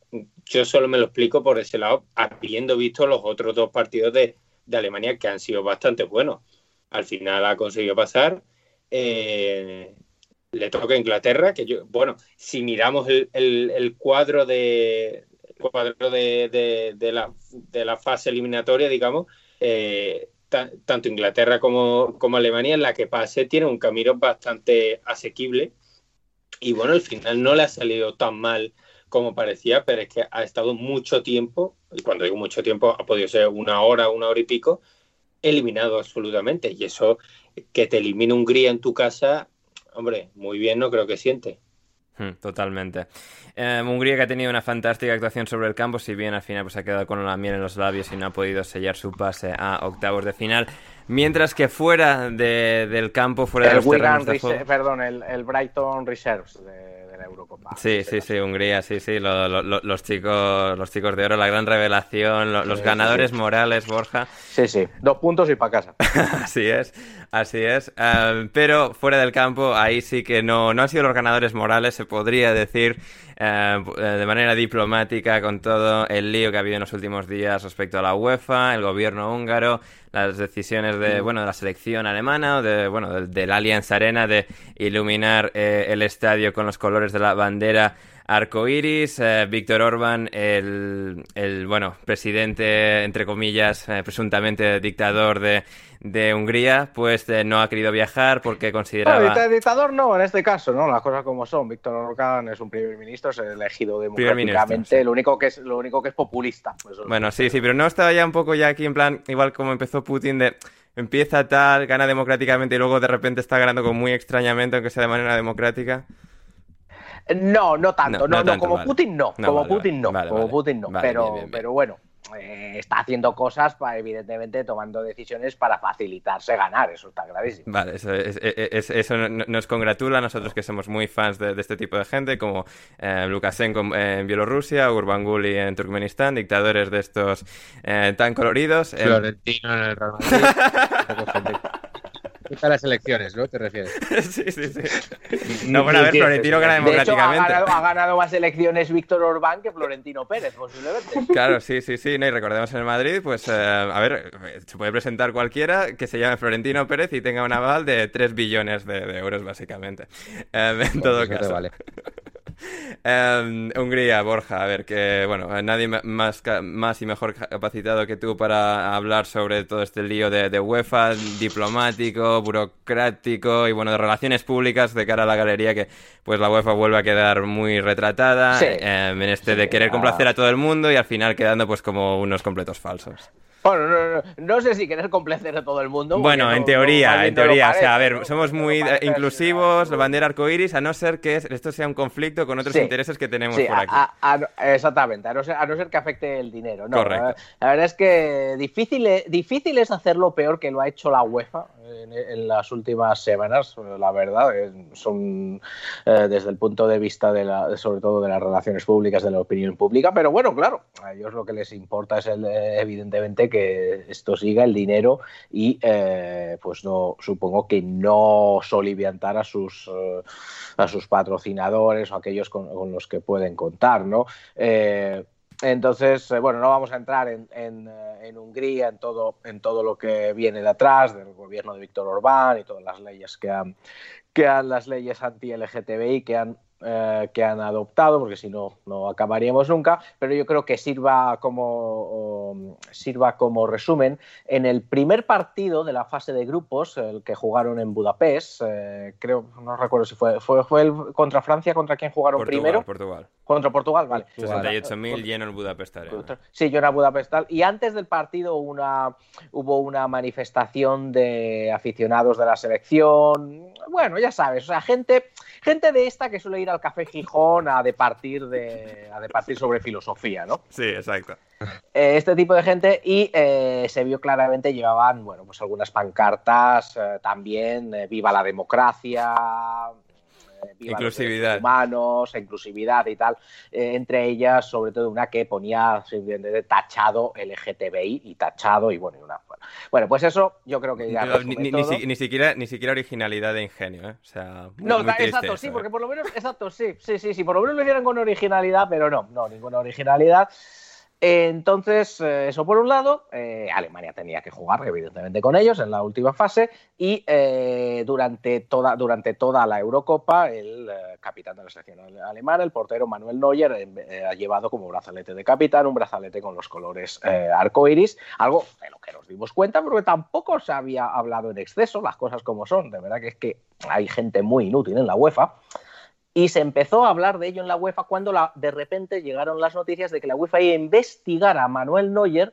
S3: yo solo me lo explico por ese lado, habiendo visto los otros dos partidos de, Alemania que han sido bastante buenos. Al final ha conseguido pasar. Eh, le toca a Inglaterra, que yo, bueno, si miramos el, cuadro de cuadro de, la, fase eliminatoria, digamos, eh, tanto Inglaterra como, como Alemania, en la que pase, tiene un camino bastante asequible. Y bueno, al final no le ha salido tan mal como parecía, pero es que ha estado mucho tiempo, y cuando digo mucho tiempo, ha podido ser una hora, una hora y pico, eliminado absolutamente. Y eso, que te elimine Hungría en tu casa, hombre, muy bien no creo que siente.
S1: Hmm, totalmente. Eh, Hungría que ha tenido una fantástica actuación sobre el campo, si bien al final pues, ha quedado con la miel en los labios y no ha podido sellar su pase a octavos de final. Mientras que fuera del campo, fuera
S5: el
S1: de los
S5: Wigan
S1: terrenos de juego...
S5: Reser- Perdón, el, el Brighton Reserves de,
S1: Sí, sí, sí, Hungría, sí, sí, lo- lo- lo- los chicos, los chicos de oro, la gran revelación, lo- los
S5: Sí,
S1: ganadores
S5: sí,
S1: morales, Borja.
S5: Sí, sí. Dos puntos y para casa. [laughs]
S1: Así es, así es. Eh, pero fuera del campo, ahí sí que no, no han sido los ganadores morales, se podría decir, eh, eh, de manera diplomática, con todo el lío que ha habido en los últimos días respecto a la UEFA, el gobierno húngaro, las decisiones de, bueno, de la selección alemana o de, bueno, del, del Allianz Arena de iluminar eh, el estadio con los colores de la bandera arcoiris. Eh, Víctor Orban, el, el, bueno, presidente, entre comillas, eh, presuntamente dictador de, de Hungría, pues eh, no ha querido viajar porque consideraba...
S5: Dicta- dictador no, en este caso, ¿no? Las cosas como son. Víctor Orbán es un primer ministro, es elegido
S1: ministro,
S5: democráticamente.
S1: sí.
S5: Lo único que es, lo único que es populista. Pues es
S1: Bueno, sí, sí, pero no estaba ya un poco ya aquí en plan, igual como empezó Putin de empieza tal, gana democráticamente y luego de repente está ganando como muy extrañamente, aunque sea de manera democrática.
S5: No, no tanto.
S1: No,
S5: No,
S1: no
S5: no,
S1: tanto,
S5: como
S1: vale.
S5: Putin no.
S1: No,
S5: como
S1: vale,
S5: Putin no.
S1: vale,
S5: como
S1: vale.
S5: Putin no.
S1: Vale,
S5: pero,
S1: bien, bien, bien.
S5: pero bueno, eh, está haciendo cosas, para, evidentemente, tomando decisiones para facilitarse ganar. Eso está clarísimo.
S1: Vale, eso, es- es- es- eso no- nos congratula a nosotros que somos muy fans de, de este tipo de gente, como eh, Lukashenko en Bielorrusia, Gurbanguly en Turkmenistán, dictadores de estos eh, tan coloridos. Eh,
S4: Florentino en el Real Madrid. [laughs] Gente. a las elecciones, ¿no? ¿Te refieres? [laughs]
S1: sí, sí, sí. [laughs] No, bueno, a ver, Florentino gana
S5: De hecho, ha
S1: democráticamente.
S5: ganado, ha ganado más elecciones Víctor Orbán que Florentino Pérez, posiblemente. [laughs]
S1: Claro, sí, sí, sí. No, y recordemos en el Madrid, pues, eh, a ver, se puede presentar cualquiera que se llame Florentino Pérez y tenga un aval de 3 billones de, de euros, básicamente. Eh, en todo
S4: eso te
S1: caso.
S4: vale.
S1: Eh, Hungría, Borja, a ver, que, bueno, nadie ma- más, más y mejor capacitado que tú para hablar sobre todo este lío de, de UEFA, diplomático, burocrático y, bueno, de relaciones públicas de cara a la galería que, pues, la UEFA vuelve a quedar muy retratada
S5: Sí.
S1: eh, en este de querer
S5: ah.
S1: complacer a todo el mundo y al final quedando, pues, como unos completos falsos.
S5: Bueno, no, no, no sé si querer complacer a todo el mundo.
S1: Bueno,
S5: no-
S1: en
S5: no-
S1: teoría, en teoría. O sea, a ver, somos muy
S5: parece,
S1: inclusivos, la bandera arcoíris, a no ser que esto sea un conflicto con otros
S5: Sí.
S1: intereses que tenemos
S5: Sí,
S1: por aquí.
S5: a- a- a- exactamente, a no, ser, a no ser que afecte el dinero. No,
S1: Correcto.
S5: La, la verdad es que difícil, difícil es hacerlo peor que lo ha hecho la UEFA en, en las últimas semanas, la verdad. eh, Son eh, desde el punto de vista de la, sobre todo de las relaciones públicas, de la opinión pública. Pero bueno, claro, a ellos lo que les importa es el, eh, evidentemente que esto siga el dinero y eh, pues no supongo que no soliviantar a sus eh, a sus patrocinadores o aquellos con, con los que pueden contar, ¿no? Entonces, eh, bueno, no vamos a entrar en, en, eh, en Hungría, en todo, en todo lo que viene de atrás del gobierno de Víctor Orbán y todas las leyes que han, que han las leyes anti-LGTBI que han, eh, que han adoptado, porque si no, no acabaríamos nunca, pero yo creo que sirva como, o, sirva como resumen. En el primer partido de la fase de grupos, el que jugaron en Budapest, eh, creo, no recuerdo si fue, fue, fue el contra Francia, contra quién jugaron
S1: Portugal,
S5: primero.
S1: Portugal.
S5: Contra Portugal, vale.
S1: 68.000 lleno el Budapest Arena.
S5: Sí, yo era Budapestal. Y antes del partido una, hubo una manifestación de aficionados de la selección. Bueno, ya sabes, o sea, gente, gente de esta que suele ir al Café Gijón a departir, de, a departir sobre filosofía, ¿no?
S1: Sí, exacto.
S5: Eh, este tipo de gente y eh, se vio claramente llevaban bueno pues algunas pancartas eh, también viva la democracia viva los
S1: Inclusividad.
S5: humanos inclusividad y tal Eh, entre ellas sobre todo una que ponía tachado LGTBI y tachado y bueno y una bueno pues eso yo creo que ya
S1: Pero ni, ni
S5: todo.
S1: si- ni siquiera, ni siquiera originalidad de ingenio, ¿eh? O sea, muy,
S5: No,
S1: muy triste
S5: exacto, sí,
S1: ¿eh?
S5: porque por lo menos, exacto, sí, sí, sí, sí, por lo menos lo hicieron con originalidad, pero no, no, ninguna originalidad. Entonces, eh, eso por un lado, eh, Alemania tenía que jugar, evidentemente, con ellos en la última fase y eh, durante, toda, durante toda la Eurocopa, el eh, capitán de la selección ale- alemana, el portero Manuel Neuer, eh, ha llevado como brazalete de capitán un brazalete con los colores arcoiris, algo de lo que nos dimos cuenta, porque tampoco se había hablado en exceso, las cosas como son, de verdad que es que hay gente muy inútil en la UEFA. Y se empezó a hablar de ello en la UEFA cuando la- de repente llegaron las noticias de que la UEFA iba a investigar a Manuel Neuer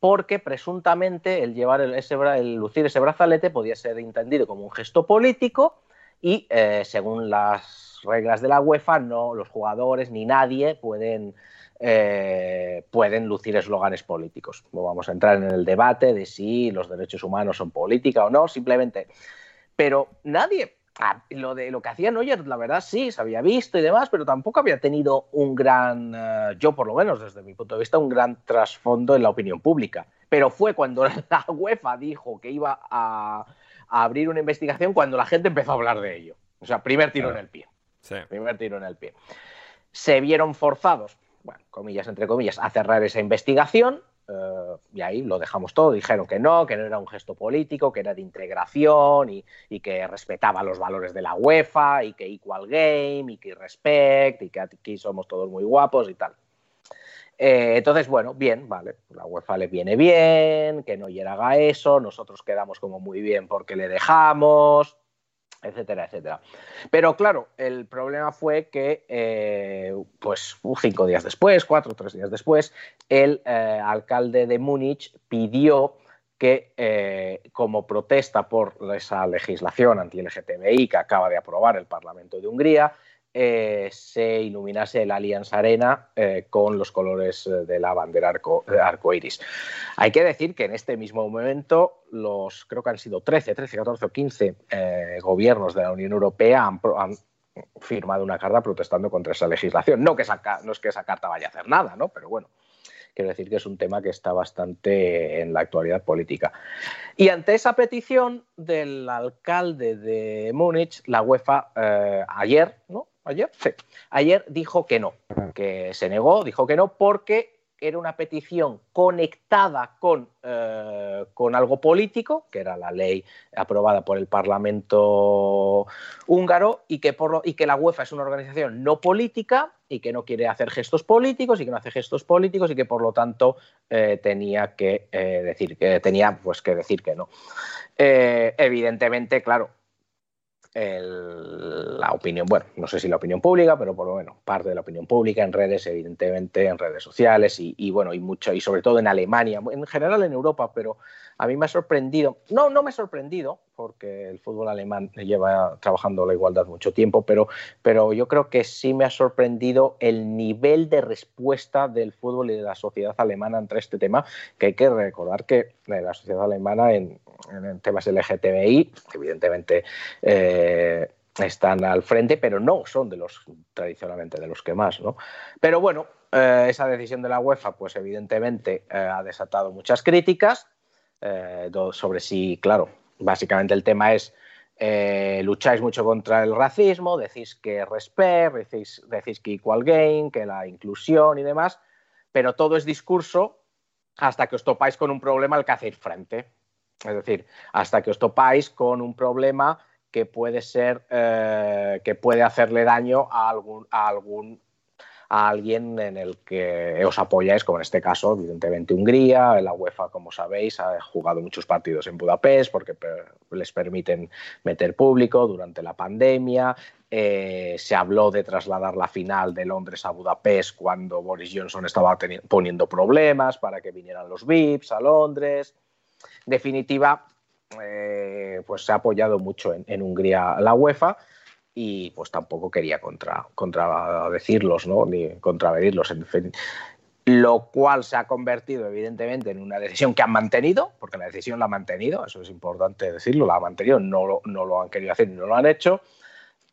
S5: porque presuntamente el llevar ese, el lucir ese brazalete podía ser entendido como un gesto político y eh, según las reglas de la UEFA no los jugadores ni nadie pueden eh, pueden lucir eslóganes políticos. No vamos a entrar en el debate de si los derechos humanos son política o no, simplemente. Pero nadie, ah, lo de lo que hacía Neuer, la verdad sí, se había visto y demás, pero tampoco había tenido un gran, eh, yo por lo menos desde mi punto de vista, un gran trasfondo en la opinión pública. Pero fue cuando [laughs] la UEFA dijo que iba a, abrir una investigación cuando la gente empezó a hablar de ello. O sea, primer tiro en el pie. Primer tiro en el pie. Se vieron forzados bueno, comillas, entre comillas, a cerrar esa investigación. Eh, y ahí lo dejamos todo. Dijeron que no, que no era un gesto político, que era de integración y, que respetaba los valores de la UEFA y que equal game y que respect y que aquí somos todos muy guapos y tal. Eh, entonces, bueno, bien, vale, la UEFA le viene bien, que no haga eso, nosotros quedamos como muy bien porque le dejamos, etcétera, etcétera. Pero claro, el problema fue que, eh, pues cinco días después, cuatro o tres días después, el eh, alcalde de Múnich pidió que, eh, como protesta por esa legislación anti-LGTBI que acaba de aprobar el Parlamento de Hungría, eh, se iluminase el Allianz Arena eh, con los colores eh, de la bandera arco, iris. Hay que decir que en este mismo momento, los creo que han sido 13, 13, 14 o 15 gobiernos de la Unión Europea han, firmado una carta protestando contra esa legislación. No, no es que esa carta vaya a hacer nada, ¿no? pero bueno, quiero decir que es un tema que está bastante en la actualidad política. Y ante esa petición del alcalde de Múnich, la UEFA ayer, ¿no? Ayer, sí, ayer dijo que no, que se negó, dijo que no porque era una petición conectada con, eh, con algo político, que era la ley aprobada por el Parlamento húngaro, y que, por y que la UEFA es una organización no política y que no quiere hacer gestos políticos y que no hace gestos políticos y que por lo tanto eh, tenía que eh, decir que tenía pues que decir que no. evidentemente, claro, la opinión, bueno, no sé si la opinión pública, pero por lo menos parte de la opinión pública en redes, evidentemente, en redes sociales y, y, bueno, y mucho, y sobre todo en Alemania, en general en Europa, pero a mí me ha sorprendido, no, no me ha sorprendido, porque el fútbol alemán lleva trabajando la igualdad mucho tiempo, pero, pero yo creo que sí me ha sorprendido el nivel de respuesta del fútbol y de la sociedad alemana ante este tema, que hay que recordar que la sociedad alemana en, en temas LGTBI, evidentemente eh, están al frente, pero no son de los tradicionalmente de los que más, ¿no? Pero bueno, eh, esa decisión de la UEFA, pues evidentemente eh, ha desatado muchas críticas sobre si, claro, básicamente el tema es lucháis mucho contra el racismo, decís que respect, decís, que equal gain, que la inclusión y demás, pero todo es discurso hasta que os topáis con un problema al que hacéis frente. Es decir, hasta que os topáis con un problema que puede ser, eh, que puede hacerle daño a algún a alguien en el que os apoyáis, como en este caso, evidentemente Hungría. La UEFA, como sabéis, ha jugado muchos partidos en Budapest porque les permiten meter público durante la pandemia. Eh, se habló de trasladar la final de Londres a Budapest cuando Boris Johnson estaba poniendo problemas para que vinieran los VIPs a Londres definitiva, eh, pues se ha apoyado mucho en, Hungría la UEFA y pues tampoco quería contra, contradecirlos, ¿no? ni contravenirlos. En lo cual se ha convertido evidentemente en una decisión que han mantenido, porque la decisión la han mantenido, eso es importante decirlo, la han mantenido, no no lo han querido hacer y no lo han hecho.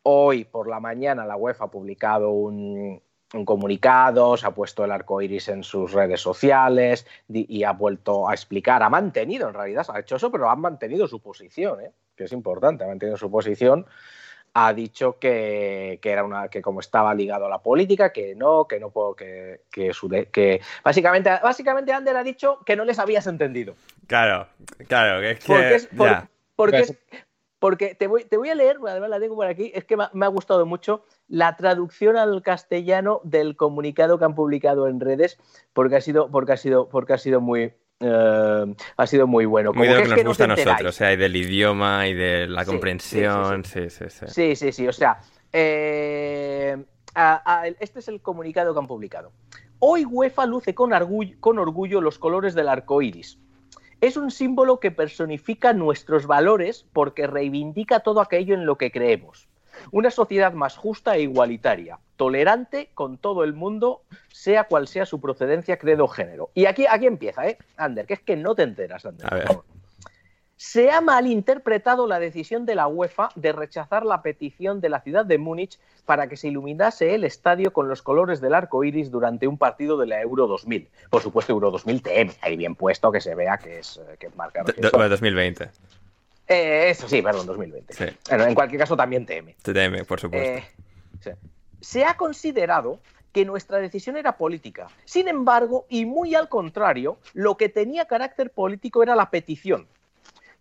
S5: Hoy por la mañana la UEFA ha publicado un, un comunicado, se ha puesto el arco iris en sus redes sociales y ha vuelto a explicar, ha mantenido en realidad, ha hecho eso, pero ha mantenido su posición, ¿eh? que es importante, ha mantenido su posición. Ha dicho que, era una que como estaba ligado a la política, que no, que no puedo, que, que, que básicamente, básicamente Ander ha dicho que no les habías entendido.
S1: Claro, claro, que es que
S5: porque, es, porque te voy, te voy a leer, además la tengo por aquí, es que me ha, gustado mucho la traducción al castellano del comunicado que han publicado en redes, porque ha sido, porque ha sido, porque ha sido muy, eh, ha sido muy bueno.
S1: muy de lo que, nos gusta a nosotros, o sea, y del idioma y de la comprensión. Sí sí sí,
S5: sí sí, sí. o sea, eh, este es el comunicado que han publicado. Hoy UEFA luce con orgullo, con orgullo los colores del arco iris. Es un símbolo que personifica nuestros valores porque reivindica todo aquello en lo que creemos. Una sociedad más justa e igualitaria, tolerante con todo el mundo, sea cual sea su procedencia, credo o género. Y aquí, aquí empieza, ¿eh? Ander, que es que no te enteras, Ander.
S1: A ver.
S5: por favor. Se ha malinterpretado la decisión de la UEFA de rechazar la petición de la ciudad de Múnich para que se iluminase el estadio con los colores del arco iris durante un partido de la Euro 2000. Por supuesto, Euro 2000 TM, ahí bien puesto que se vea que es eh, que marca.
S1: Do- do- bueno, 2020.
S5: Eh, eso sí, perdón, 2020.
S1: Sí.
S5: Bueno, en cualquier caso, también TM.
S1: TTM, por supuesto.
S5: Eh, sí. Se ha considerado que nuestra decisión era política. Sin embargo, y muy al contrario, lo que tenía carácter político era la petición,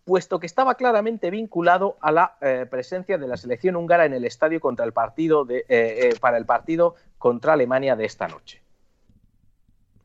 S5: puesto que estaba claramente vinculado a la eh, presencia de la selección húngara en el estadio contra el partido de, para el partido contra Alemania de esta noche.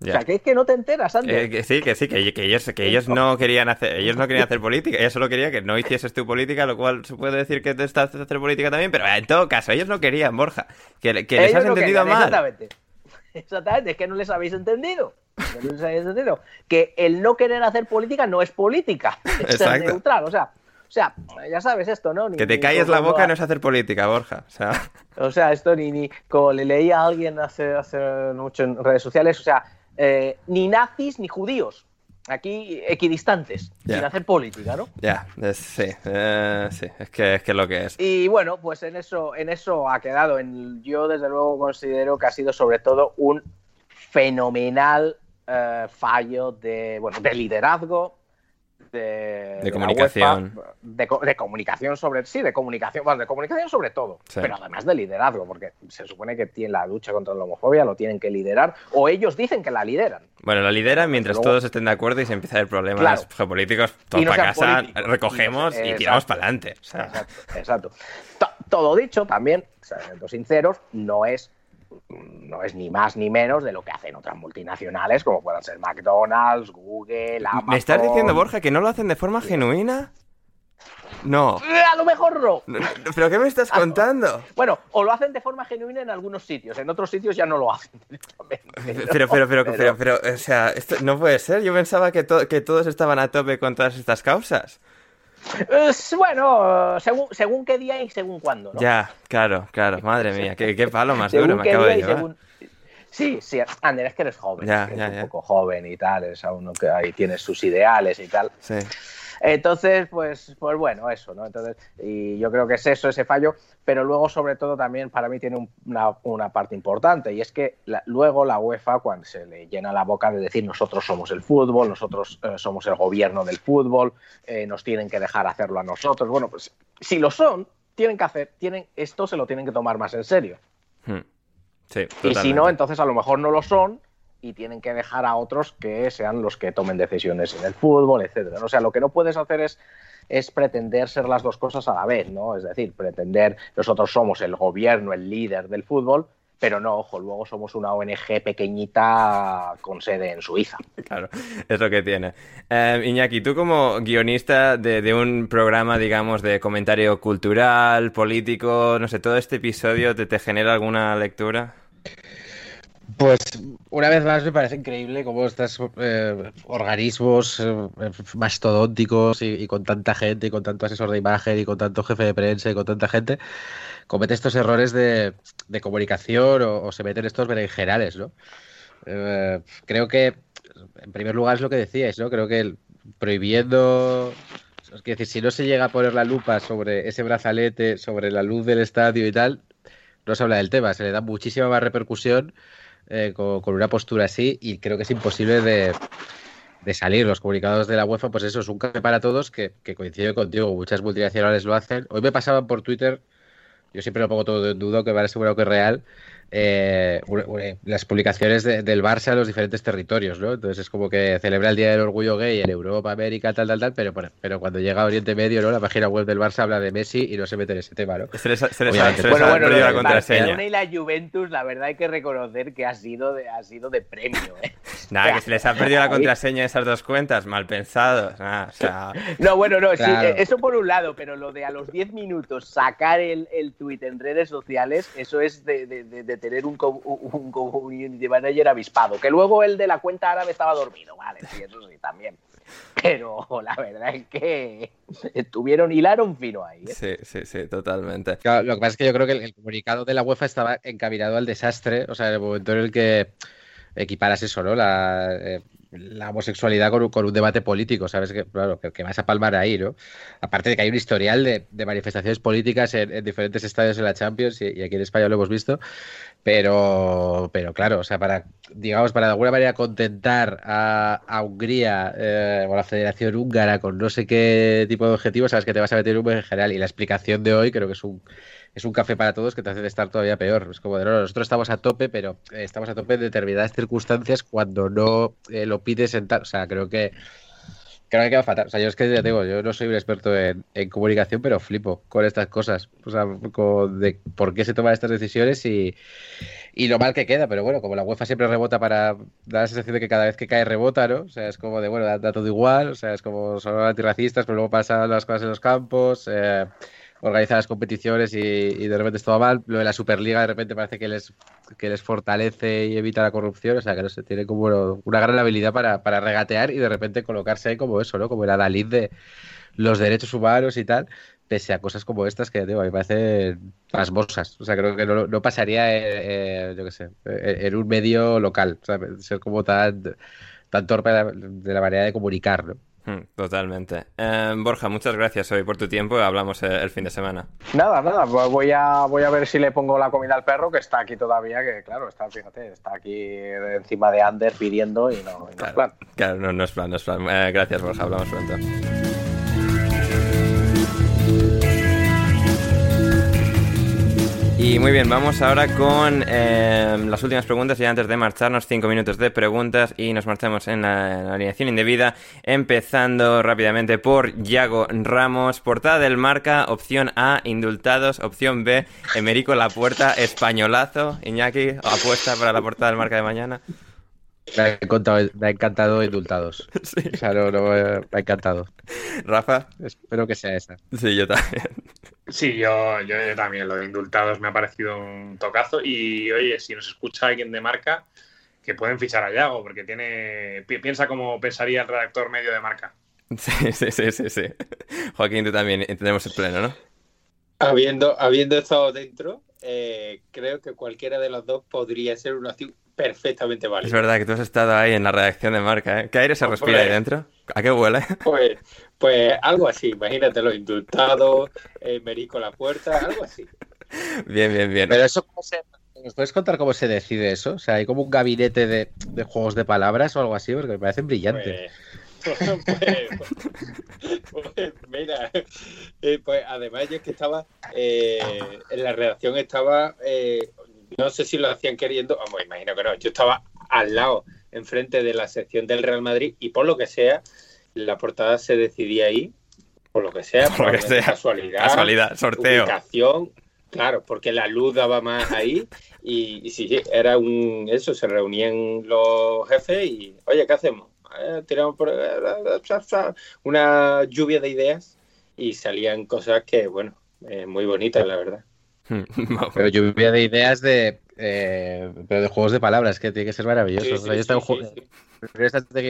S5: O sea, que es que no te enteras, Ander.
S1: Eh, que sí, que sí, que, que ellos, que ellos no querían hacer, ellos no querían hacer política, ellos solo querían que no hicieses tu política, lo cual se puede decir que te estás haciendo hacer política también, pero en todo caso, ellos no querían, Borja, que, que les has
S5: no
S1: entendido
S5: querían,
S1: mal.
S5: Exactamente. [laughs] Exactamente, es que no les habéis entendido. No les habéis entendido. Que el no querer hacer política no es política. [laughs] Es ser
S1: Exacto.
S5: neutral. O sea, o sea, ya sabes esto, ¿no? Ni-
S1: Que te calles la boca
S5: no-
S1: no es hacer política, Borja. O sea, [laughs]
S5: O sea, esto ni, ni como le leí a alguien hace, hace mucho en redes sociales, o sea, eh, ni nazis ni judíos. Aquí equidistantes, sin hacer política, ¿no?
S1: ya, sí, eh, sí, es que, es que es lo que es.
S5: Y bueno, pues en eso, en eso ha quedado. En, yo desde luego considero que ha sido sobre todo un fenomenal eh, fallo de, bueno, de liderazgo. De,
S1: comunicación.
S5: UEFA, de, co- de comunicación sobre sí de comunicación bueno, de comunicación sobre todo
S1: Sí.
S5: pero además de liderazgo porque se supone que tiene la lucha contra la homofobia lo tienen que liderar o ellos dicen que la lideran
S1: Bueno, la lidera mientras
S5: luego-
S1: todos estén de acuerdo y se empieza a haber problemas
S5: Claro.
S1: geopolíticos, todos
S5: no
S1: para casa,
S5: políticos.
S1: recogemos y, tiramos para adelante. O sea,
S5: Exacto, exacto. To- Todo dicho, también, siendo sinceros, no es, no es ni más ni menos de lo que hacen otras multinacionales, como puedan ser McDonald's, Google, Amazon.
S1: ¿Me estás diciendo, Borja, que no lo hacen de forma genuina? No.
S5: A lo mejor no.
S1: ¿Pero qué me estás [laughs] contando?
S5: Bueno, o lo hacen de forma genuina en algunos sitios, en otros sitios ya no lo hacen directamente. [laughs]
S1: Pero, pero, pero, pero, pero, o sea, esto no puede ser. Yo pensaba que, que todos estaban a tope con todas estas causas.
S5: Es, bueno, según, según qué día y según cuándo, ¿no?
S1: Ya, claro, claro. Madre mía, qué, qué palo más duro me acabo de llevar.
S5: según- Sí, sí, Ander, es que eres joven,
S1: Ya,
S5: eres
S1: ya.
S5: un poco joven y tal, es a uno que ahí tienes sus ideales y tal.
S1: Sí.
S5: Entonces, pues, pues bueno, eso, ¿no? Entonces, y yo creo que es eso, ese fallo, pero luego, sobre todo, también para mí tiene un- una, una parte importante, y es que la- luego la UEFA, cuando se le llena la boca de decir nosotros somos el fútbol, nosotros eh, somos el gobierno del fútbol, eh, nos tienen que dejar hacerlo a nosotros, bueno, pues si lo son, tienen que hacer, tienen, esto se lo tienen que tomar más en serio.
S1: Hmm. Sí,
S5: Y si no, entonces a lo mejor no lo son y tienen que dejar a otros que sean los que tomen decisiones en el fútbol, etcétera. O sea, lo que no puedes hacer es, es pretender ser las dos cosas a la vez, ¿no? Es decir, pretender nosotros somos el gobierno, el líder del fútbol, pero no, ojo, luego somos una ONG pequeñita con sede en Suiza. [laughs]
S1: Claro, es lo que tiene. Eh, Iñaki, tú como guionista de, de un programa, digamos, de comentario cultural, político, no sé, todo este episodio, ¿te, te genera alguna lectura?
S4: Pues una vez más me parece increíble cómo estos eh, organismos eh, mastodónticos y, con tanta gente, y con tanto asesor de imagen, y con tanto jefe de prensa, y con tanta gente, cometen estos errores de, comunicación o, se meten estos berenjenales, ¿no? Eh, creo que, en primer lugar, es lo que decíais, ¿no? Creo que prohibiendo... Es decir, si no se llega a poner la lupa sobre ese brazalete, sobre la luz del estadio y tal, no se habla del tema, se le da muchísima más repercusión eh, con, una postura así y creo que es imposible de, de salir. Los comunicados de la UEFA, pues eso es un café para todos que, que coincide contigo, muchas multinacionales lo hacen. Hoy me pasaban por Twitter, yo siempre lo pongo todo en duda, que me asegurado que es real, eh, una- las publicaciones de- del Barça en los diferentes territorios, ¿no? Entonces es como que celebra el Día del Orgullo Gay en Europa, América, tal, tal, tal, pero, pero cuando llega a Oriente Medio, ¿no? La página web del Barça habla de Messi y no se mete en ese tema, ¿no?
S1: Se les ha, se les ha-
S4: Obviamente.
S1: se les
S5: Bueno,
S1: ha
S5: bueno,
S1: perdido la
S5: del
S1: contraseña.
S5: Barcelona y la Juventus, la verdad hay que reconocer que ha sido de, ha sido de premio, ¿eh? [laughs]
S1: Nada, que se les ha perdido la contraseña de esas dos cuentas, mal pensados. Nada, o sea, [laughs]
S5: No, bueno, no,
S4: Claro.
S5: eh, eso por un lado, pero lo de a los 10 minutos sacar el, el tuit en redes sociales, eso es de, de- de- de tener un, co- un community manager avispado. Que luego el de la cuenta árabe estaba dormido, vale, sí, eso sí, también. Pero la verdad es que tuvieron, hilaron fino ahí. ¿eh?
S1: Sí, sí, sí, totalmente.
S4: Claro, lo que pasa es que yo creo que el, el comunicado de la UEFA estaba encaminado al desastre, o sea, en el momento en el que equiparas eso, ¿no? La, eh, la homosexualidad con con un debate político, ¿sabes? Que, claro, que, vas a palmar ahí, ¿no? Aparte de que hay un historial de, de manifestaciones políticas en, en diferentes estadios de la Champions y, aquí en España lo hemos visto, pero, pero claro, o sea, para, digamos, para de alguna manera contentar a, a Hungría eh, o a la Federación Húngara con no sé qué tipo de objetivos, sabes que te vas a meter un en general. Y la explicación de hoy creo que es un, es un café para todos que te hace estar todavía peor. Es como de no, nosotros estamos a tope, pero eh, estamos a tope en determinadas circunstancias cuando no eh, lo pides en tal. O sea, creo que. Creo que queda fatal. O sea, yo es que ya te digo, yo no soy un experto en, comunicación, pero flipo con estas cosas. O sea, con de por qué se toman estas decisiones y, y lo mal que queda. Pero bueno, como la UEFA siempre rebota para dar la sensación de que cada vez que cae rebota, ¿no? O sea, es como de, bueno, da, da todo igual. O sea, es como son antirracistas, pero luego pasan las cosas en los campos. Eh, organizan las competiciones y, de repente es todo mal. Lo de la Superliga de repente parece que les, que les fortalece y evita la corrupción. O sea, que no sé, tiene como una gran habilidad para, para regatear y de repente colocarse ahí como eso, ¿no? Como el adalid de los derechos humanos y tal, pese a cosas como estas que, digo, a mí me parecen pasmosas. O sea, creo que no, no pasaría, eh, eh, yo qué sé, eh, en un medio local. Ser como tan, tan torpe de la, manera de comunicar.
S1: Mm, Totalmente. Eh, Borja, muchas gracias hoy por tu tiempo. Hablamos eh, el fin de semana.
S5: Nada, nada, pues voy a, voy a ver si le pongo la comida al perro, que está aquí todavía, que claro, está, fíjate, está aquí encima de Ander pidiendo y no, y no es plan.
S1: Claro, no, no es plan, no es plan. Eh, gracias, Borja. Hablamos pronto. Y muy bien, vamos ahora con eh, las últimas preguntas y antes de marcharnos, cinco minutos de preguntas y nos marchamos en la, en la alineación indebida, empezando rápidamente por Yago Ramos, portada del marca, opción A, indultados, opción B, Emerico La Puerta, españolazo, Iñaki, apuesta para la portada del marca de mañana.
S4: Me ha, encantado, me ha encantado indultados. [laughs]
S1: Sí.
S4: O sea, no, no, me ha encantado.
S1: Rafa,
S4: Espero que sea esa.
S1: sí, yo también.
S2: Sí, yo, yo también, lo de indultados me ha parecido un tocazo. Y oye, si nos escucha alguien de marca, que pueden fichar a Yago, porque tiene. pi- Piensa como pensaría el redactor medio de marca. [laughs]
S1: Sí, sí, sí, sí, sí. Joaquín, tú también entendemos el pleno, ¿no?
S3: Habiendo, habiendo estado dentro, eh, creo que cualquiera de los dos podría ser una opción perfectamente
S1: Es
S3: válida.
S1: verdad que tú has estado ahí en la redacción de marca, ¿eh? ¿Qué aire se respira ahí dentro? ¿A qué huele? [laughs]
S3: Pues, pues algo así, imagínate los indultados, eh, Merico la puerta, algo así.
S1: Bien, bien, bien.
S4: Pero eso, ¿cómo se, ¿nos puedes contar cómo se decide eso? O sea, hay como un gabinete de, de juegos de palabras o algo así, porque me parecen brillantes.
S3: Pues, pues, [laughs] pues, mira, eh, pues además yo es que estaba eh, en la redacción estaba, eh, no sé si lo hacían queriendo, vamos, imagino que no, yo estaba al lado, enfrente de la sección del Real Madrid y por lo que sea, la portada se decidía ahí, por lo que sea,
S1: Por lo que sea.
S3: casualidad,
S1: Casualidad, sorteo.
S3: ubicación, claro, porque la luz daba más ahí y, y sí, sí, era un eso, se reunían los jefes y, oye, ¿qué hacemos? Eh, tiramos por una lluvia de ideas y salían cosas que, bueno, eh, muy bonitas, la verdad. [laughs]
S4: Pero lluvia de ideas de. eh, pero de juegos de palabras, que tiene que ser maravilloso.
S3: Sí,
S4: O sea,
S3: sí,
S4: yo
S3: sí,
S4: ju-
S3: sí, sí.
S4: pero de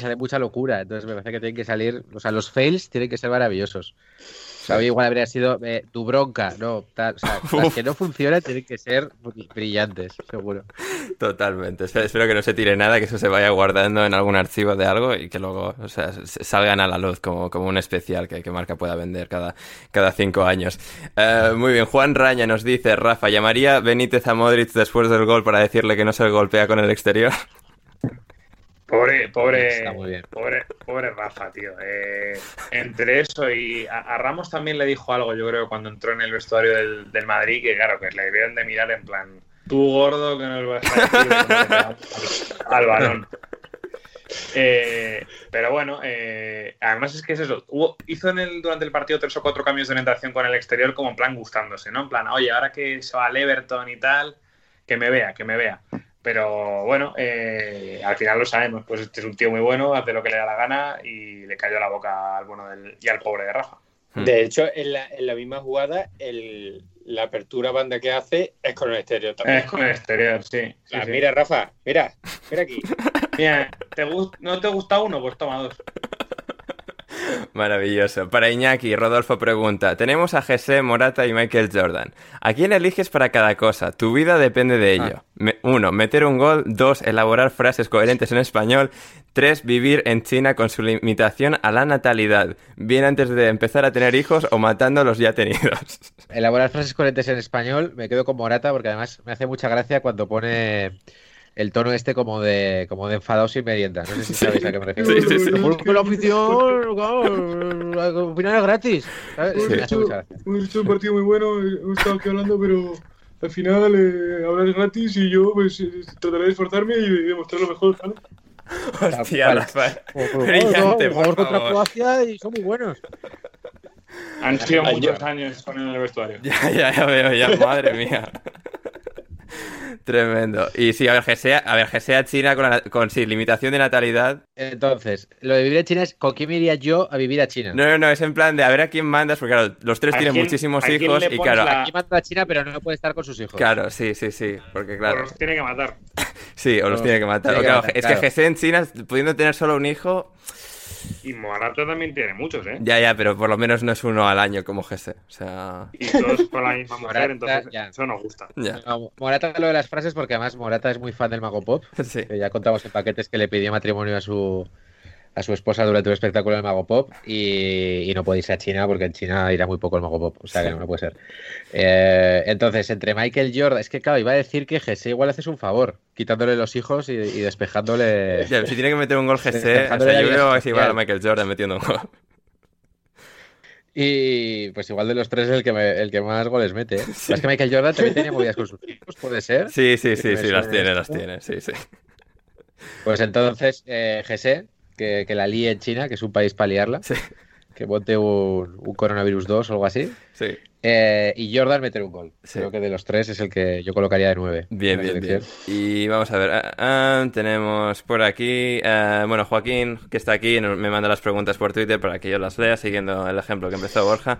S4: sale mucha locura. Entonces me parece que tienen que salir. O sea, los fails tienen que ser maravillosos. Sea, igual habría sido eh, tu bronca, no, tal, o sea, [laughs] las que no funcionan tienen que ser brillantes, seguro.
S1: Totalmente. Espero, espero que no se tire nada, que eso se vaya guardando en algún archivo de algo y que luego o sea, s- salgan a la luz como, como un especial que, que Marca pueda vender cada, cada cinco años. Eh, muy bien, Juan Raña nos dice, Rafa, ¿llamaría Benítez a Modric después del gol para decirle que no se golpea con el exterior? [laughs]
S2: Pobre, pobre, pobre, pobre Rafa, tío. Eh, entre eso y a, a Ramos también le dijo algo, yo creo, cuando entró en el vestuario del, del Madrid, que claro, que le debieron de mirar en plan, tú gordo que nos vas a decir de cómo le pegamos al, al balón. Eh, pero bueno, eh, además es que es eso. Hubo, hizo en el, durante el partido tres o cuatro cambios de orientación con el exterior, como en plan gustándose, ¿no? En plan, oye, ahora que se va al Everton y tal, que me vea, que me vea. Pero bueno, eh, al final lo sabemos. Pues este es un tío muy bueno, hace lo que le da la gana y le cayó la boca al bueno del, y al pobre de Rafa.
S1: Hmm.
S3: De hecho, en la, en la misma jugada, el, la apertura banda que hace es con el exterior también.
S2: Es con el exterior, sí. sí,
S3: Ah,
S2: sí.
S3: Mira, Rafa, mira, mira aquí.
S2: Mira, ¿te gust- ¿no te gusta uno? Pues toma dos.
S1: Maravilloso. Para Iñaki, Rodolfo pregunta: Tenemos a José, Morata y Michael Jordan. ¿A quién eliges para cada cosa? Tu vida depende de ello. Me- uno, meter un gol. Dos, elaborar frases coherentes en español. Tres, vivir en China con su limitación a la natalidad. Bien antes de empezar a tener hijos o matando a los ya tenidos. [laughs]
S4: Elaborar frases coherentes en español, me quedo con Morata porque además me hace mucha gracia cuando pone el tono este como de como de enfadado sin merienda. No sé si [laughs] sabéis a qué me refiero.
S1: Sí, sí, sí.
S4: Porque la afición, claro, opinar es gratis. ¿sabes? Me hace mucha gracia.
S6: Hemos hecho un partido muy bueno, hemos estado aquí hablando, pero al final eh, hablar es gratis y yo pues eh, trataré de esforzarme y demostrar lo mejor, ¿vale?
S1: Hostia. Rafael. Brillante,
S4: no,
S1: por
S4: jugamos contra
S1: favor.
S4: Croacia y son muy buenos.
S2: Han sido muchos años con el vestuario. [laughs]
S1: Ya, ya, ya veo, ya, madre mía. [laughs] Tremendo. Y sí, a ver, que sea, a ver, que sea China con, la- con sí, limitación de natalidad.
S4: Entonces, lo de vivir en China es ¿con quién me iría yo a vivir a China?
S1: No, no, no, es en plan de a ver a quién mandas, porque claro, los tres
S2: ¿A
S1: tienen
S2: quién-
S1: muchísimos
S2: a quién
S1: hijos
S2: le
S1: y claro,
S2: la-
S4: Aquí manda a China, pero no puede estar con sus hijos.
S1: claro, sí, sí, sí, porque claro,
S2: los tiene que matar. [laughs]
S1: sí, o los
S4: los
S1: tiene que matar.
S4: tiene
S1: O
S4: que
S1: claro,
S4: matar,
S1: es
S4: claro.
S1: que Jesse en China, pudiendo tener solo un hijo,
S2: Y Morata también tiene muchos, ¿eh?
S1: ya, ya, pero por lo menos no es uno al año como Jesse. O sea,
S2: Y todos con la misma
S4: Morata,
S2: mujer, entonces
S4: ya.
S2: eso nos gusta.
S1: ya,
S4: No, Morata lo de las frases porque además Morata es muy fan del Mago Pop. [laughs]
S1: sí.
S4: que ya contamos en paquetes que le pidió matrimonio a su a su esposa durante un espectáculo del Mago Pop y, y no puede irse a China porque en China irá muy poco el Mago Pop, o sea que no, no puede ser. Eh, entonces, entre Michael Jordan, es que claro, iba a decir que Jesse igual haces un favor, quitándole los hijos y, y despejándole.
S1: Ya, si tiene que meter un gol Jesse, o sea, yo veo es igual a. Michael Jordan metiendo un gol.
S4: Y pues igual de los tres el que, me- el que más goles mete. ¿eh? Es que Michael Jordan también tenía movidas con sus hijos, puede ser.
S1: Sí, sí, sí, sí, las tiene, las tiene, sí, sí.
S4: Pues entonces, eh, Jesse, que, que la líe en China, que es un país para liarla,
S1: Sí,
S4: que monte un, un coronavirus 2 o algo así.
S1: sí.
S4: Eh, y Jordan meter un gol.
S1: Sí.
S4: Creo que de los tres es el que yo colocaría de nueve.
S1: Bien, bien, bien. Y vamos a ver, ah, ah, tenemos por aquí, ah, bueno, Joaquín, que está aquí, me manda las preguntas por Twitter para que yo las lea, siguiendo el ejemplo que empezó Borja.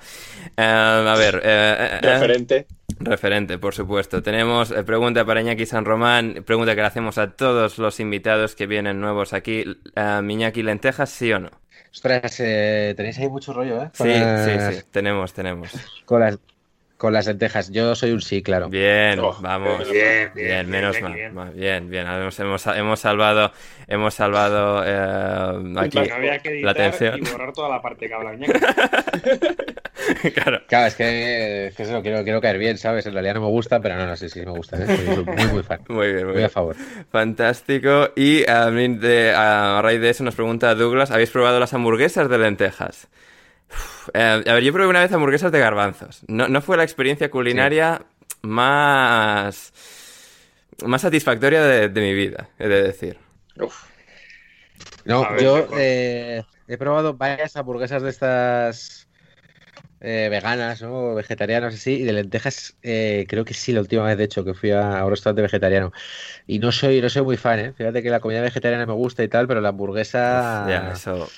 S1: A ver, eh, eh,
S3: Referente.
S1: Referente, por supuesto. Tenemos eh, pregunta para Iñaki San Román, pregunta que le hacemos a todos los invitados que vienen nuevos aquí. Uh, Iñaki, ¿lentejas sí o no?
S4: Ostras, eh, tenéis ahí mucho rollo, ¿eh?
S1: Sí,
S4: las-
S1: sí, sí, tenemos, tenemos.
S4: Con las, con las lentejas. Yo soy un sí, claro.
S1: Bien,
S3: Oh,
S1: vamos.
S2: bien, bien,
S1: Bien, menos
S2: bien,
S1: mal.
S2: bien.
S1: Bien, bien. bien. Hemos, hemos, hemos salvado, hemos salvado eh, aquí
S2: Bueno, había que
S1: la
S2: editar
S1: tensión.
S2: y borrar toda la parte que habla [laughs]
S1: claro.
S4: Claro, es que, es que eso, quiero, quiero caer bien, ¿sabes? En realidad no me gusta, pero no, no, sí, sí me gusta, ¿eh? Soy muy, muy fan. [laughs]
S1: Muy bien, muy
S4: Muy
S1: bien.
S4: a favor.
S1: Fantástico. Y a, mí de- a raíz de eso nos pregunta Douglas, ¿habéis probado las hamburguesas de lentejas? Eh, a ver, yo probé una vez hamburguesas de garbanzos. No, no fue la experiencia culinaria más, más satisfactoria de, de mi vida, he de decir.
S3: Uf,
S4: No,
S2: ver,
S4: yo eh, he probado varias hamburguesas de estas eh, veganas, ¿no? Vegetarianas, así, y de lentejas, eh, creo que sí, la última vez, de hecho, que fui a, a un restaurante vegetariano. Y no soy, no soy muy fan, ¿eh? Fíjate que la comida vegetariana me gusta y tal, pero la hamburguesa...
S1: Ya, eso,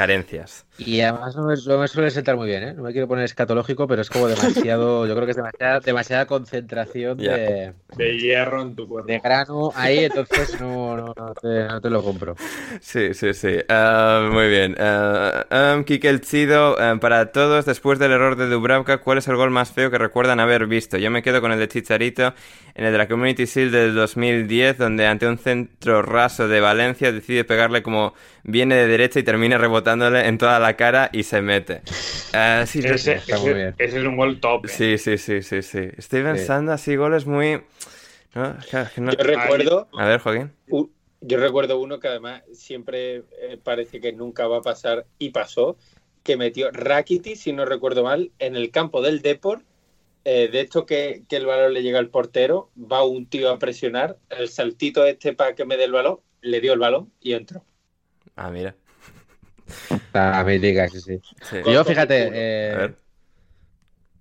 S1: carencias.
S4: Y además no me, no me suele sentar muy bien, ¿eh? No me quiero poner escatológico, pero es como demasiado, [laughs] yo creo que es demasiada, demasiada concentración
S1: Ya.
S4: de,
S2: De hierro en tu cuerpo.
S4: de grano ahí, entonces no, no, no te, no te lo compro.
S1: Sí, sí, sí. Ah, muy bien. Uh, um, Kike el Chido, para todos, después del error de Dubravka, ¿cuál es el gol más feo que recuerdan haber visto? Yo me quedo con el de Chicharito, en el de la Community Shield del 2010, donde ante un centro raso de Valencia decide pegarle como viene de derecha y termina rebotándole en toda la cara y se mete. Ah, sí,
S2: Ese,
S4: Está muy
S2: ese-
S4: bien.
S2: ese es un gol top. ¿eh?
S1: sí, sí, sí, sí, sí. Steven
S4: Sí.
S1: Sanda, sí, goles muy... No, claro, es que no-
S3: Yo recuerdo,
S1: A ver, Joaquín.
S3: yo recuerdo uno que además siempre eh, parece que nunca va a pasar y pasó, que metió Rakiti, si no recuerdo mal, en el campo del Deport. eh, de esto que, que el balón le llega al portero, va un tío a presionar, el saltito este para que me dé el balón, le dio el balón y entró.
S1: Ah, mira.
S4: La mítica, sí, sí.
S1: Sí.
S4: Yo, fíjate,
S1: A
S4: eh,
S1: ver.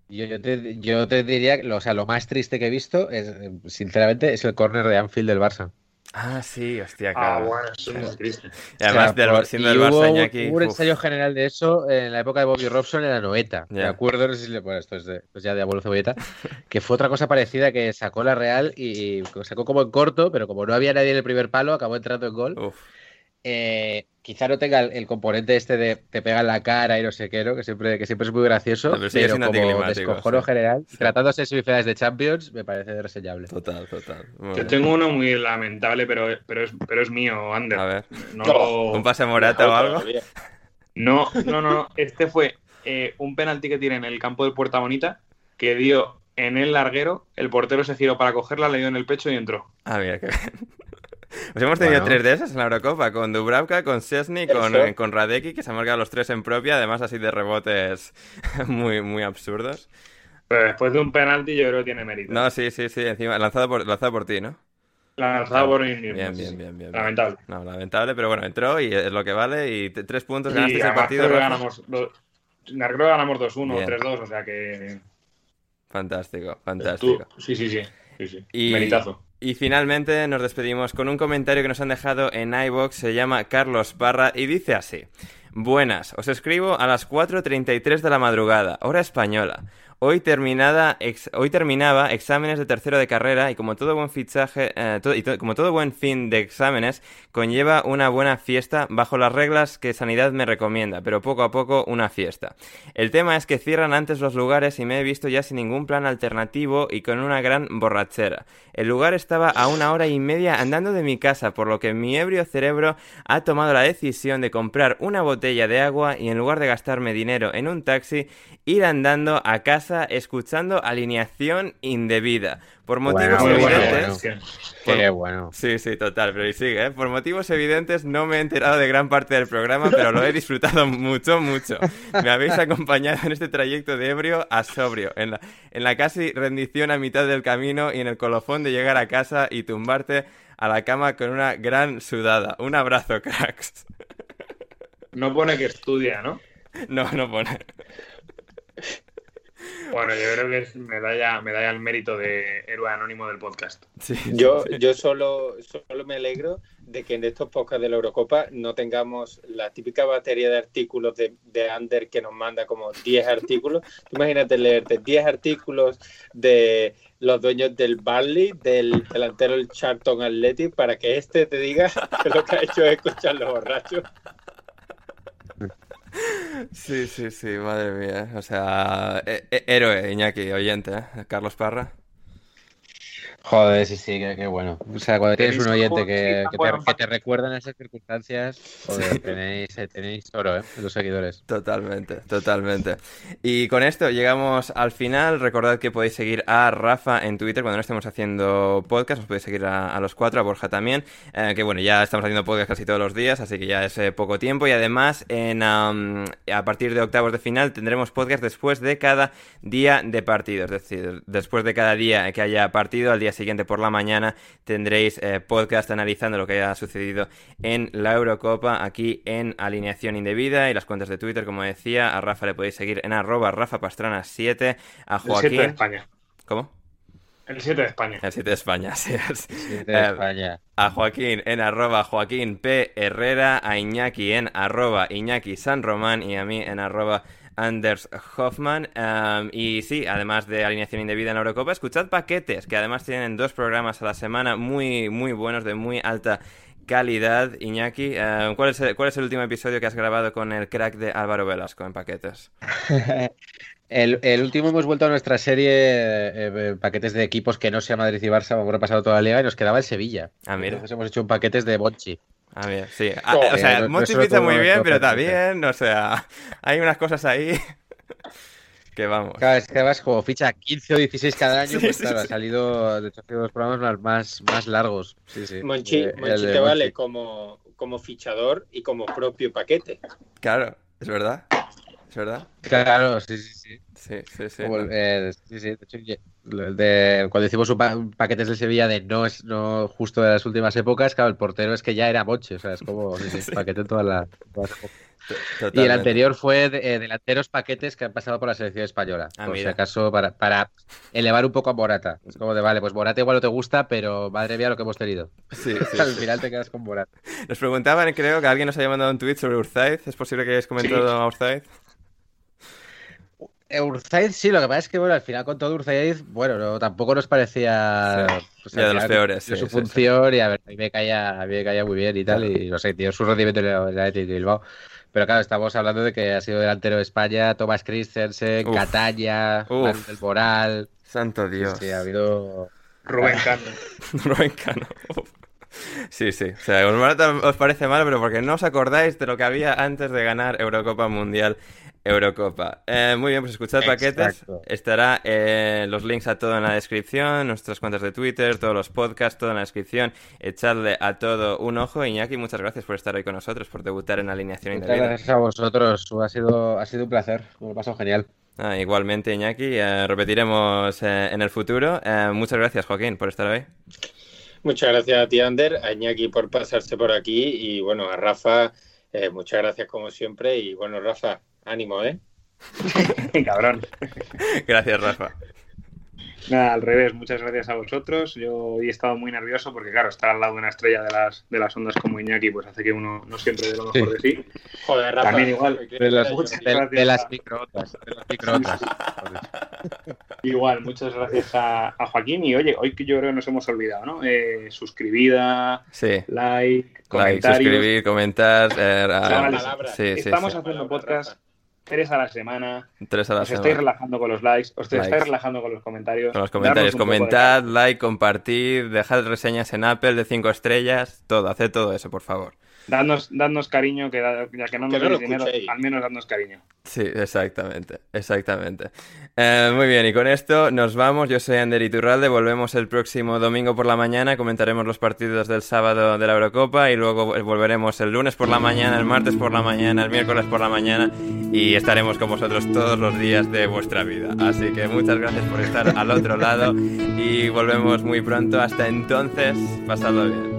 S4: yo, yo te, yo te diría, que lo- o sea, lo más triste que he visto, es, sinceramente, es el córner de Anfield del Barça.
S1: Ah, sí, hostia,
S6: Ah,
S1: claro.
S6: bueno, eso es muy triste.
S1: Y además,
S4: O sea,
S1: del-
S4: por-
S1: siendo
S4: y
S1: del Barça,
S4: hubo,
S1: Iñaki,
S4: hubo un ensayo general de eso en la época de Bobby Robson en la noeta. Me acuerdo, no sé si le bueno, esto es, de- esto es ya de abuelo cebolleta, [laughs] que fue otra cosa parecida que sacó la Real y sacó como en corto, pero como no había nadie en el primer palo, acabó entrando en gol.
S1: Uf.
S4: Eh, quizá no tenga el, el componente este de te pega en la cara y no sé qué, ¿no? que siempre, que siempre es muy gracioso,
S1: pero
S4: como descojono
S1: sí.
S4: general,
S1: Sí.
S4: tratándose de semifinales de Champions, me parece reseñable.
S1: Total, total.
S6: Yo tengo uno muy lamentable, pero, pero, es, pero es mío, Ander.
S1: A ver,
S6: No, lo-
S1: un pase Morata o algo.
S3: Todavía.
S6: no, no, no, no. Este fue eh, un penalti que tiene en el campo del Puerta Bonita que dio en el larguero, el portero se giró para cogerla, le dio en el pecho y entró.
S1: Ah, mira, qué bien. Pues hemos tenido
S4: Bueno.
S1: tres de esas en la Eurocopa, con Dubravka, con Szczesny, con, eh, con Radecki, que se han marcado los tres en propia, además así de rebotes [laughs] muy, muy absurdos.
S6: Pero después de un penalti yo creo que tiene mérito.
S1: No, sí, sí, sí, encima, lanzado por, lanzado por ti, ¿no?
S6: Lanzado por mí mismo,
S1: Bien, bien, bien, bien.
S6: Lamentable.
S1: No, lamentable, pero bueno, entró y es lo que vale. Y tres puntos
S6: Y
S1: ganaste
S6: además
S1: partido.
S6: creo que ganamos, creo que ganamos 2-1
S1: Bien.
S6: 3-2, o sea que...
S1: Fantástico,
S6: tú-
S1: fantástico.
S6: sí, sí, sí. sí, sí.
S1: Y,
S6: Meritazo.
S1: Y finalmente nos despedimos con un comentario que nos han dejado en iBox, se llama Carlos Parra y dice así: Buenas, os escribo a las 4.33 de la madrugada, hora española. Hoy, terminada hoy terminaba exámenes de tercero de carrera y como todo buen fichaje, eh, to- y como todo buen fin de exámenes, conlleva una buena fiesta bajo las reglas que Sanidad me recomienda, pero poco a poco una fiesta. El tema es que cierran antes los lugares y me he visto ya sin ningún plan alternativo y con una gran borrachera. El lugar estaba a una hora y media andando de mi casa, por lo que mi ebrio cerebro ha tomado la decisión de comprar una botella de agua y en lugar de gastarme dinero en un taxi, ir andando a casa escuchando alineación indebida. Por motivos
S4: Bueno,
S1: evidentes...
S4: bueno. Qué bueno.
S1: Sí, sí, total, pero y sigue, ¿eh? Por motivos evidentes no me he enterado de gran parte del programa, pero lo he disfrutado [laughs] mucho, mucho. Me habéis acompañado en este trayecto de ebrio a sobrio, en la, en la casi rendición a mitad del camino y en el colofón de llegar a casa y tumbarte a la cama con una gran sudada. Un abrazo, cracks.
S6: No pone que estudia, ¿no? [laughs]
S1: No, no pone.
S6: Bueno, yo creo que es medalla, medalla al mérito de héroe anónimo del podcast.
S1: Sí,
S3: Yo,
S1: sí.
S3: yo solo, solo me alegro de que en estos podcasts de la Eurocopa no tengamos la típica batería de artículos de, de Ander que nos manda como 10 artículos. Tú Imagínate leerte 10 artículos de los dueños del Barley, del delantero del Charlton Athletic, para que este te diga que [laughs] lo que ha hecho es escuchar los borrachos.
S1: Sí, sí, sí, madre mía. O sea, eh, eh, héroe, Iñaki, oyente, ¿eh? Carlos Parra.
S4: Joder, sí, sí, qué, qué bueno. O sea, cuando tienes un oyente que, te, que te recuerdan esas circunstancias, joder, tenéis, eh, tenéis oro, ¿eh? Los seguidores.
S1: Totalmente, totalmente. Y con esto llegamos al final. Recordad que podéis seguir a Rafa en Twitter cuando no estemos haciendo podcast. Os podéis seguir a, a los cuatro, a Borja también. eh, que bueno, ya estamos haciendo podcast casi todos los días, así que ya es eh, poco tiempo. Y además, en, am, a partir de octavos de final tendremos podcast después de cada día de partido. Es decir, después de cada día que haya partido, al día siguiente por la mañana tendréis eh, podcast analizando lo que haya sucedido en la Eurocopa aquí en Alineación Indebida y las cuentas de Twitter, como decía, a Rafa le podéis seguir en arroba Rafa Pastrana 7, a
S6: El 7 de
S1: Joaquín...
S6: España.
S1: ¿Cómo?
S6: El 7 de España.
S1: El 7 de España, [laughs] es.
S4: Sí, de
S1: Eh,
S4: España.
S1: a Joaquín en arroba Joaquín P. Herrera, a Iñaki en arroba Iñaki San Román y a mí en arroba Anders Hoffman. Um, y sí, además de alineación indebida en la Eurocopa, escuchad paquetes, que además tienen dos programas a la semana muy, muy buenos, de muy alta calidad. Iñaki, ¿cuál, es el, ¿cuál es el último episodio que has grabado con el crack de Álvaro Velasco en paquetes? [laughs]
S4: El, el último hemos vuelto a nuestra serie eh, eh, paquetes de equipos que no sea Madrid y Barça, hemos repasado toda la liga y nos quedaba el Sevilla.
S1: Ah, mira.
S4: Entonces hemos hecho un paquetes de Bonchi.
S1: A ver, sí. O sea,
S4: no-
S1: Monty muy bien, pero también, o sea, [laughs] hay unas cosas ahí [laughs] que vamos.
S4: Claro, es que además como ficha 15 o 16 cada año, [laughs]
S1: Sí,
S4: pues
S1: sí,
S4: claro,
S1: sí.
S4: ha salido, de hecho, ha sido los programas más, más largos. Sí, sí.
S3: Monchi,
S4: Eh,
S3: Monchi te vale
S4: Monchi.
S3: como, como fichador y como propio paquete.
S1: Claro, es verdad. Es verdad.
S4: Claro, sí, sí, sí.
S1: Sí, sí, sí.
S4: Como eh, sí, sí, de hecho, de- cuando hicimos un pa- paquetes del Sevilla de no es no justo de las últimas épocas, claro, el portero es que ya era Moche, o sea, es como sí, sí, [laughs]
S1: Sí.
S4: paquete en todas las, las épocas. Y el anterior fue de, eh, delanteros paquetes que han pasado por la selección española. Ah, por si acaso, para, para, elevar un poco a Morata. Es como de, vale, pues Morata igual no te gusta, pero madre mía lo que hemos tenido. Sí, [laughs] Al final te quedas con Morata.
S1: Nos preguntaban, creo, que alguien nos había mandado un tweet sobre Urzaiz. ¿Es posible que hayáis comentado a Urzaiz?
S4: Urzaiz sí, lo que pasa es que bueno, al final con todo Urzaiz, bueno, tampoco nos parecía
S1: pues, de los peores.
S4: su función y a ver, a mí me caía, a mí me caía muy bien y tal, y no sé, tío, su rendimiento en la de Bilbao. Pero claro, estamos hablando de que ha sido delantero de España, Thomas Christensen, Catalla, Manuel Moral.
S1: Santo Dios.
S4: Sí, ha habido.
S6: Rubén [laughs] Cano. [laughs]
S1: Rubén Cano. Sí, sí. O sea, os parece mal, pero porque no os acordáis de lo que había antes de ganar Eurocopa Mundial Eurocopa. Eh, muy bien, pues escuchad paquetes. Estará eh, los links a todo en la descripción, nuestras cuentas de Twitter, todos los podcasts, todo en la descripción. Echadle a todo un ojo. Iñaki, muchas gracias por estar hoy con nosotros, por debutar en la alineación
S4: Muchas Gracias a vosotros, ha sido, ha sido un placer, me ha pasado genial.
S1: Ah, igualmente, Iñaki, eh, repetiremos en el futuro. muchas gracias, Joaquín, por estar hoy.
S3: Muchas gracias a ti, Ander, a Iñaki por pasarse por aquí y bueno, a Rafa, muchas gracias como siempre y bueno, Rafa, Ánimo, ¿eh? [laughs]
S6: Cabrón.
S1: Gracias, Rafa.
S6: Nada, al revés, muchas gracias a vosotros. Yo hoy he estado muy nervioso porque, claro, estar al lado de una estrella de las, de las ondas como Iñaki, pues hace que uno no siempre dé lo mejor de sí.
S3: Joder, Rafa.
S6: También igual.
S4: De, las, de, las microondas.
S6: igual, muchas gracias a, Joaquín. Y oye, hoy que yo creo que nos hemos olvidado, ¿no? Eh, suscribida,
S1: sí.
S6: like,
S1: like, suscribir, comentar. Eh,
S6: sí, Estamos haciendo podcast tres a la semana.
S1: Tres a la
S6: os estáis relajando con los likes, os estáis relajando con los comentarios.
S1: Con los comentarios, comentad, like, compartid, dejad reseñas en Apple de cinco estrellas, todo, haced todo eso, por favor.
S6: Dadnos, dadnos cariño, que ya que no nos deis dinero, al menos dadnos cariño.
S1: Sí, exactamente, exactamente. Eh, muy bien, y con esto nos vamos. Yo soy Ander Iturralde, volvemos el próximo domingo por la mañana, comentaremos los partidos del sábado de la Eurocopa y luego volveremos el lunes por la mañana, el martes por la mañana, el miércoles por la mañana y estaremos con vosotros todos los días de vuestra vida. Así que muchas gracias por estar al otro lado y volvemos muy pronto. Hasta entonces, pasadlo bien.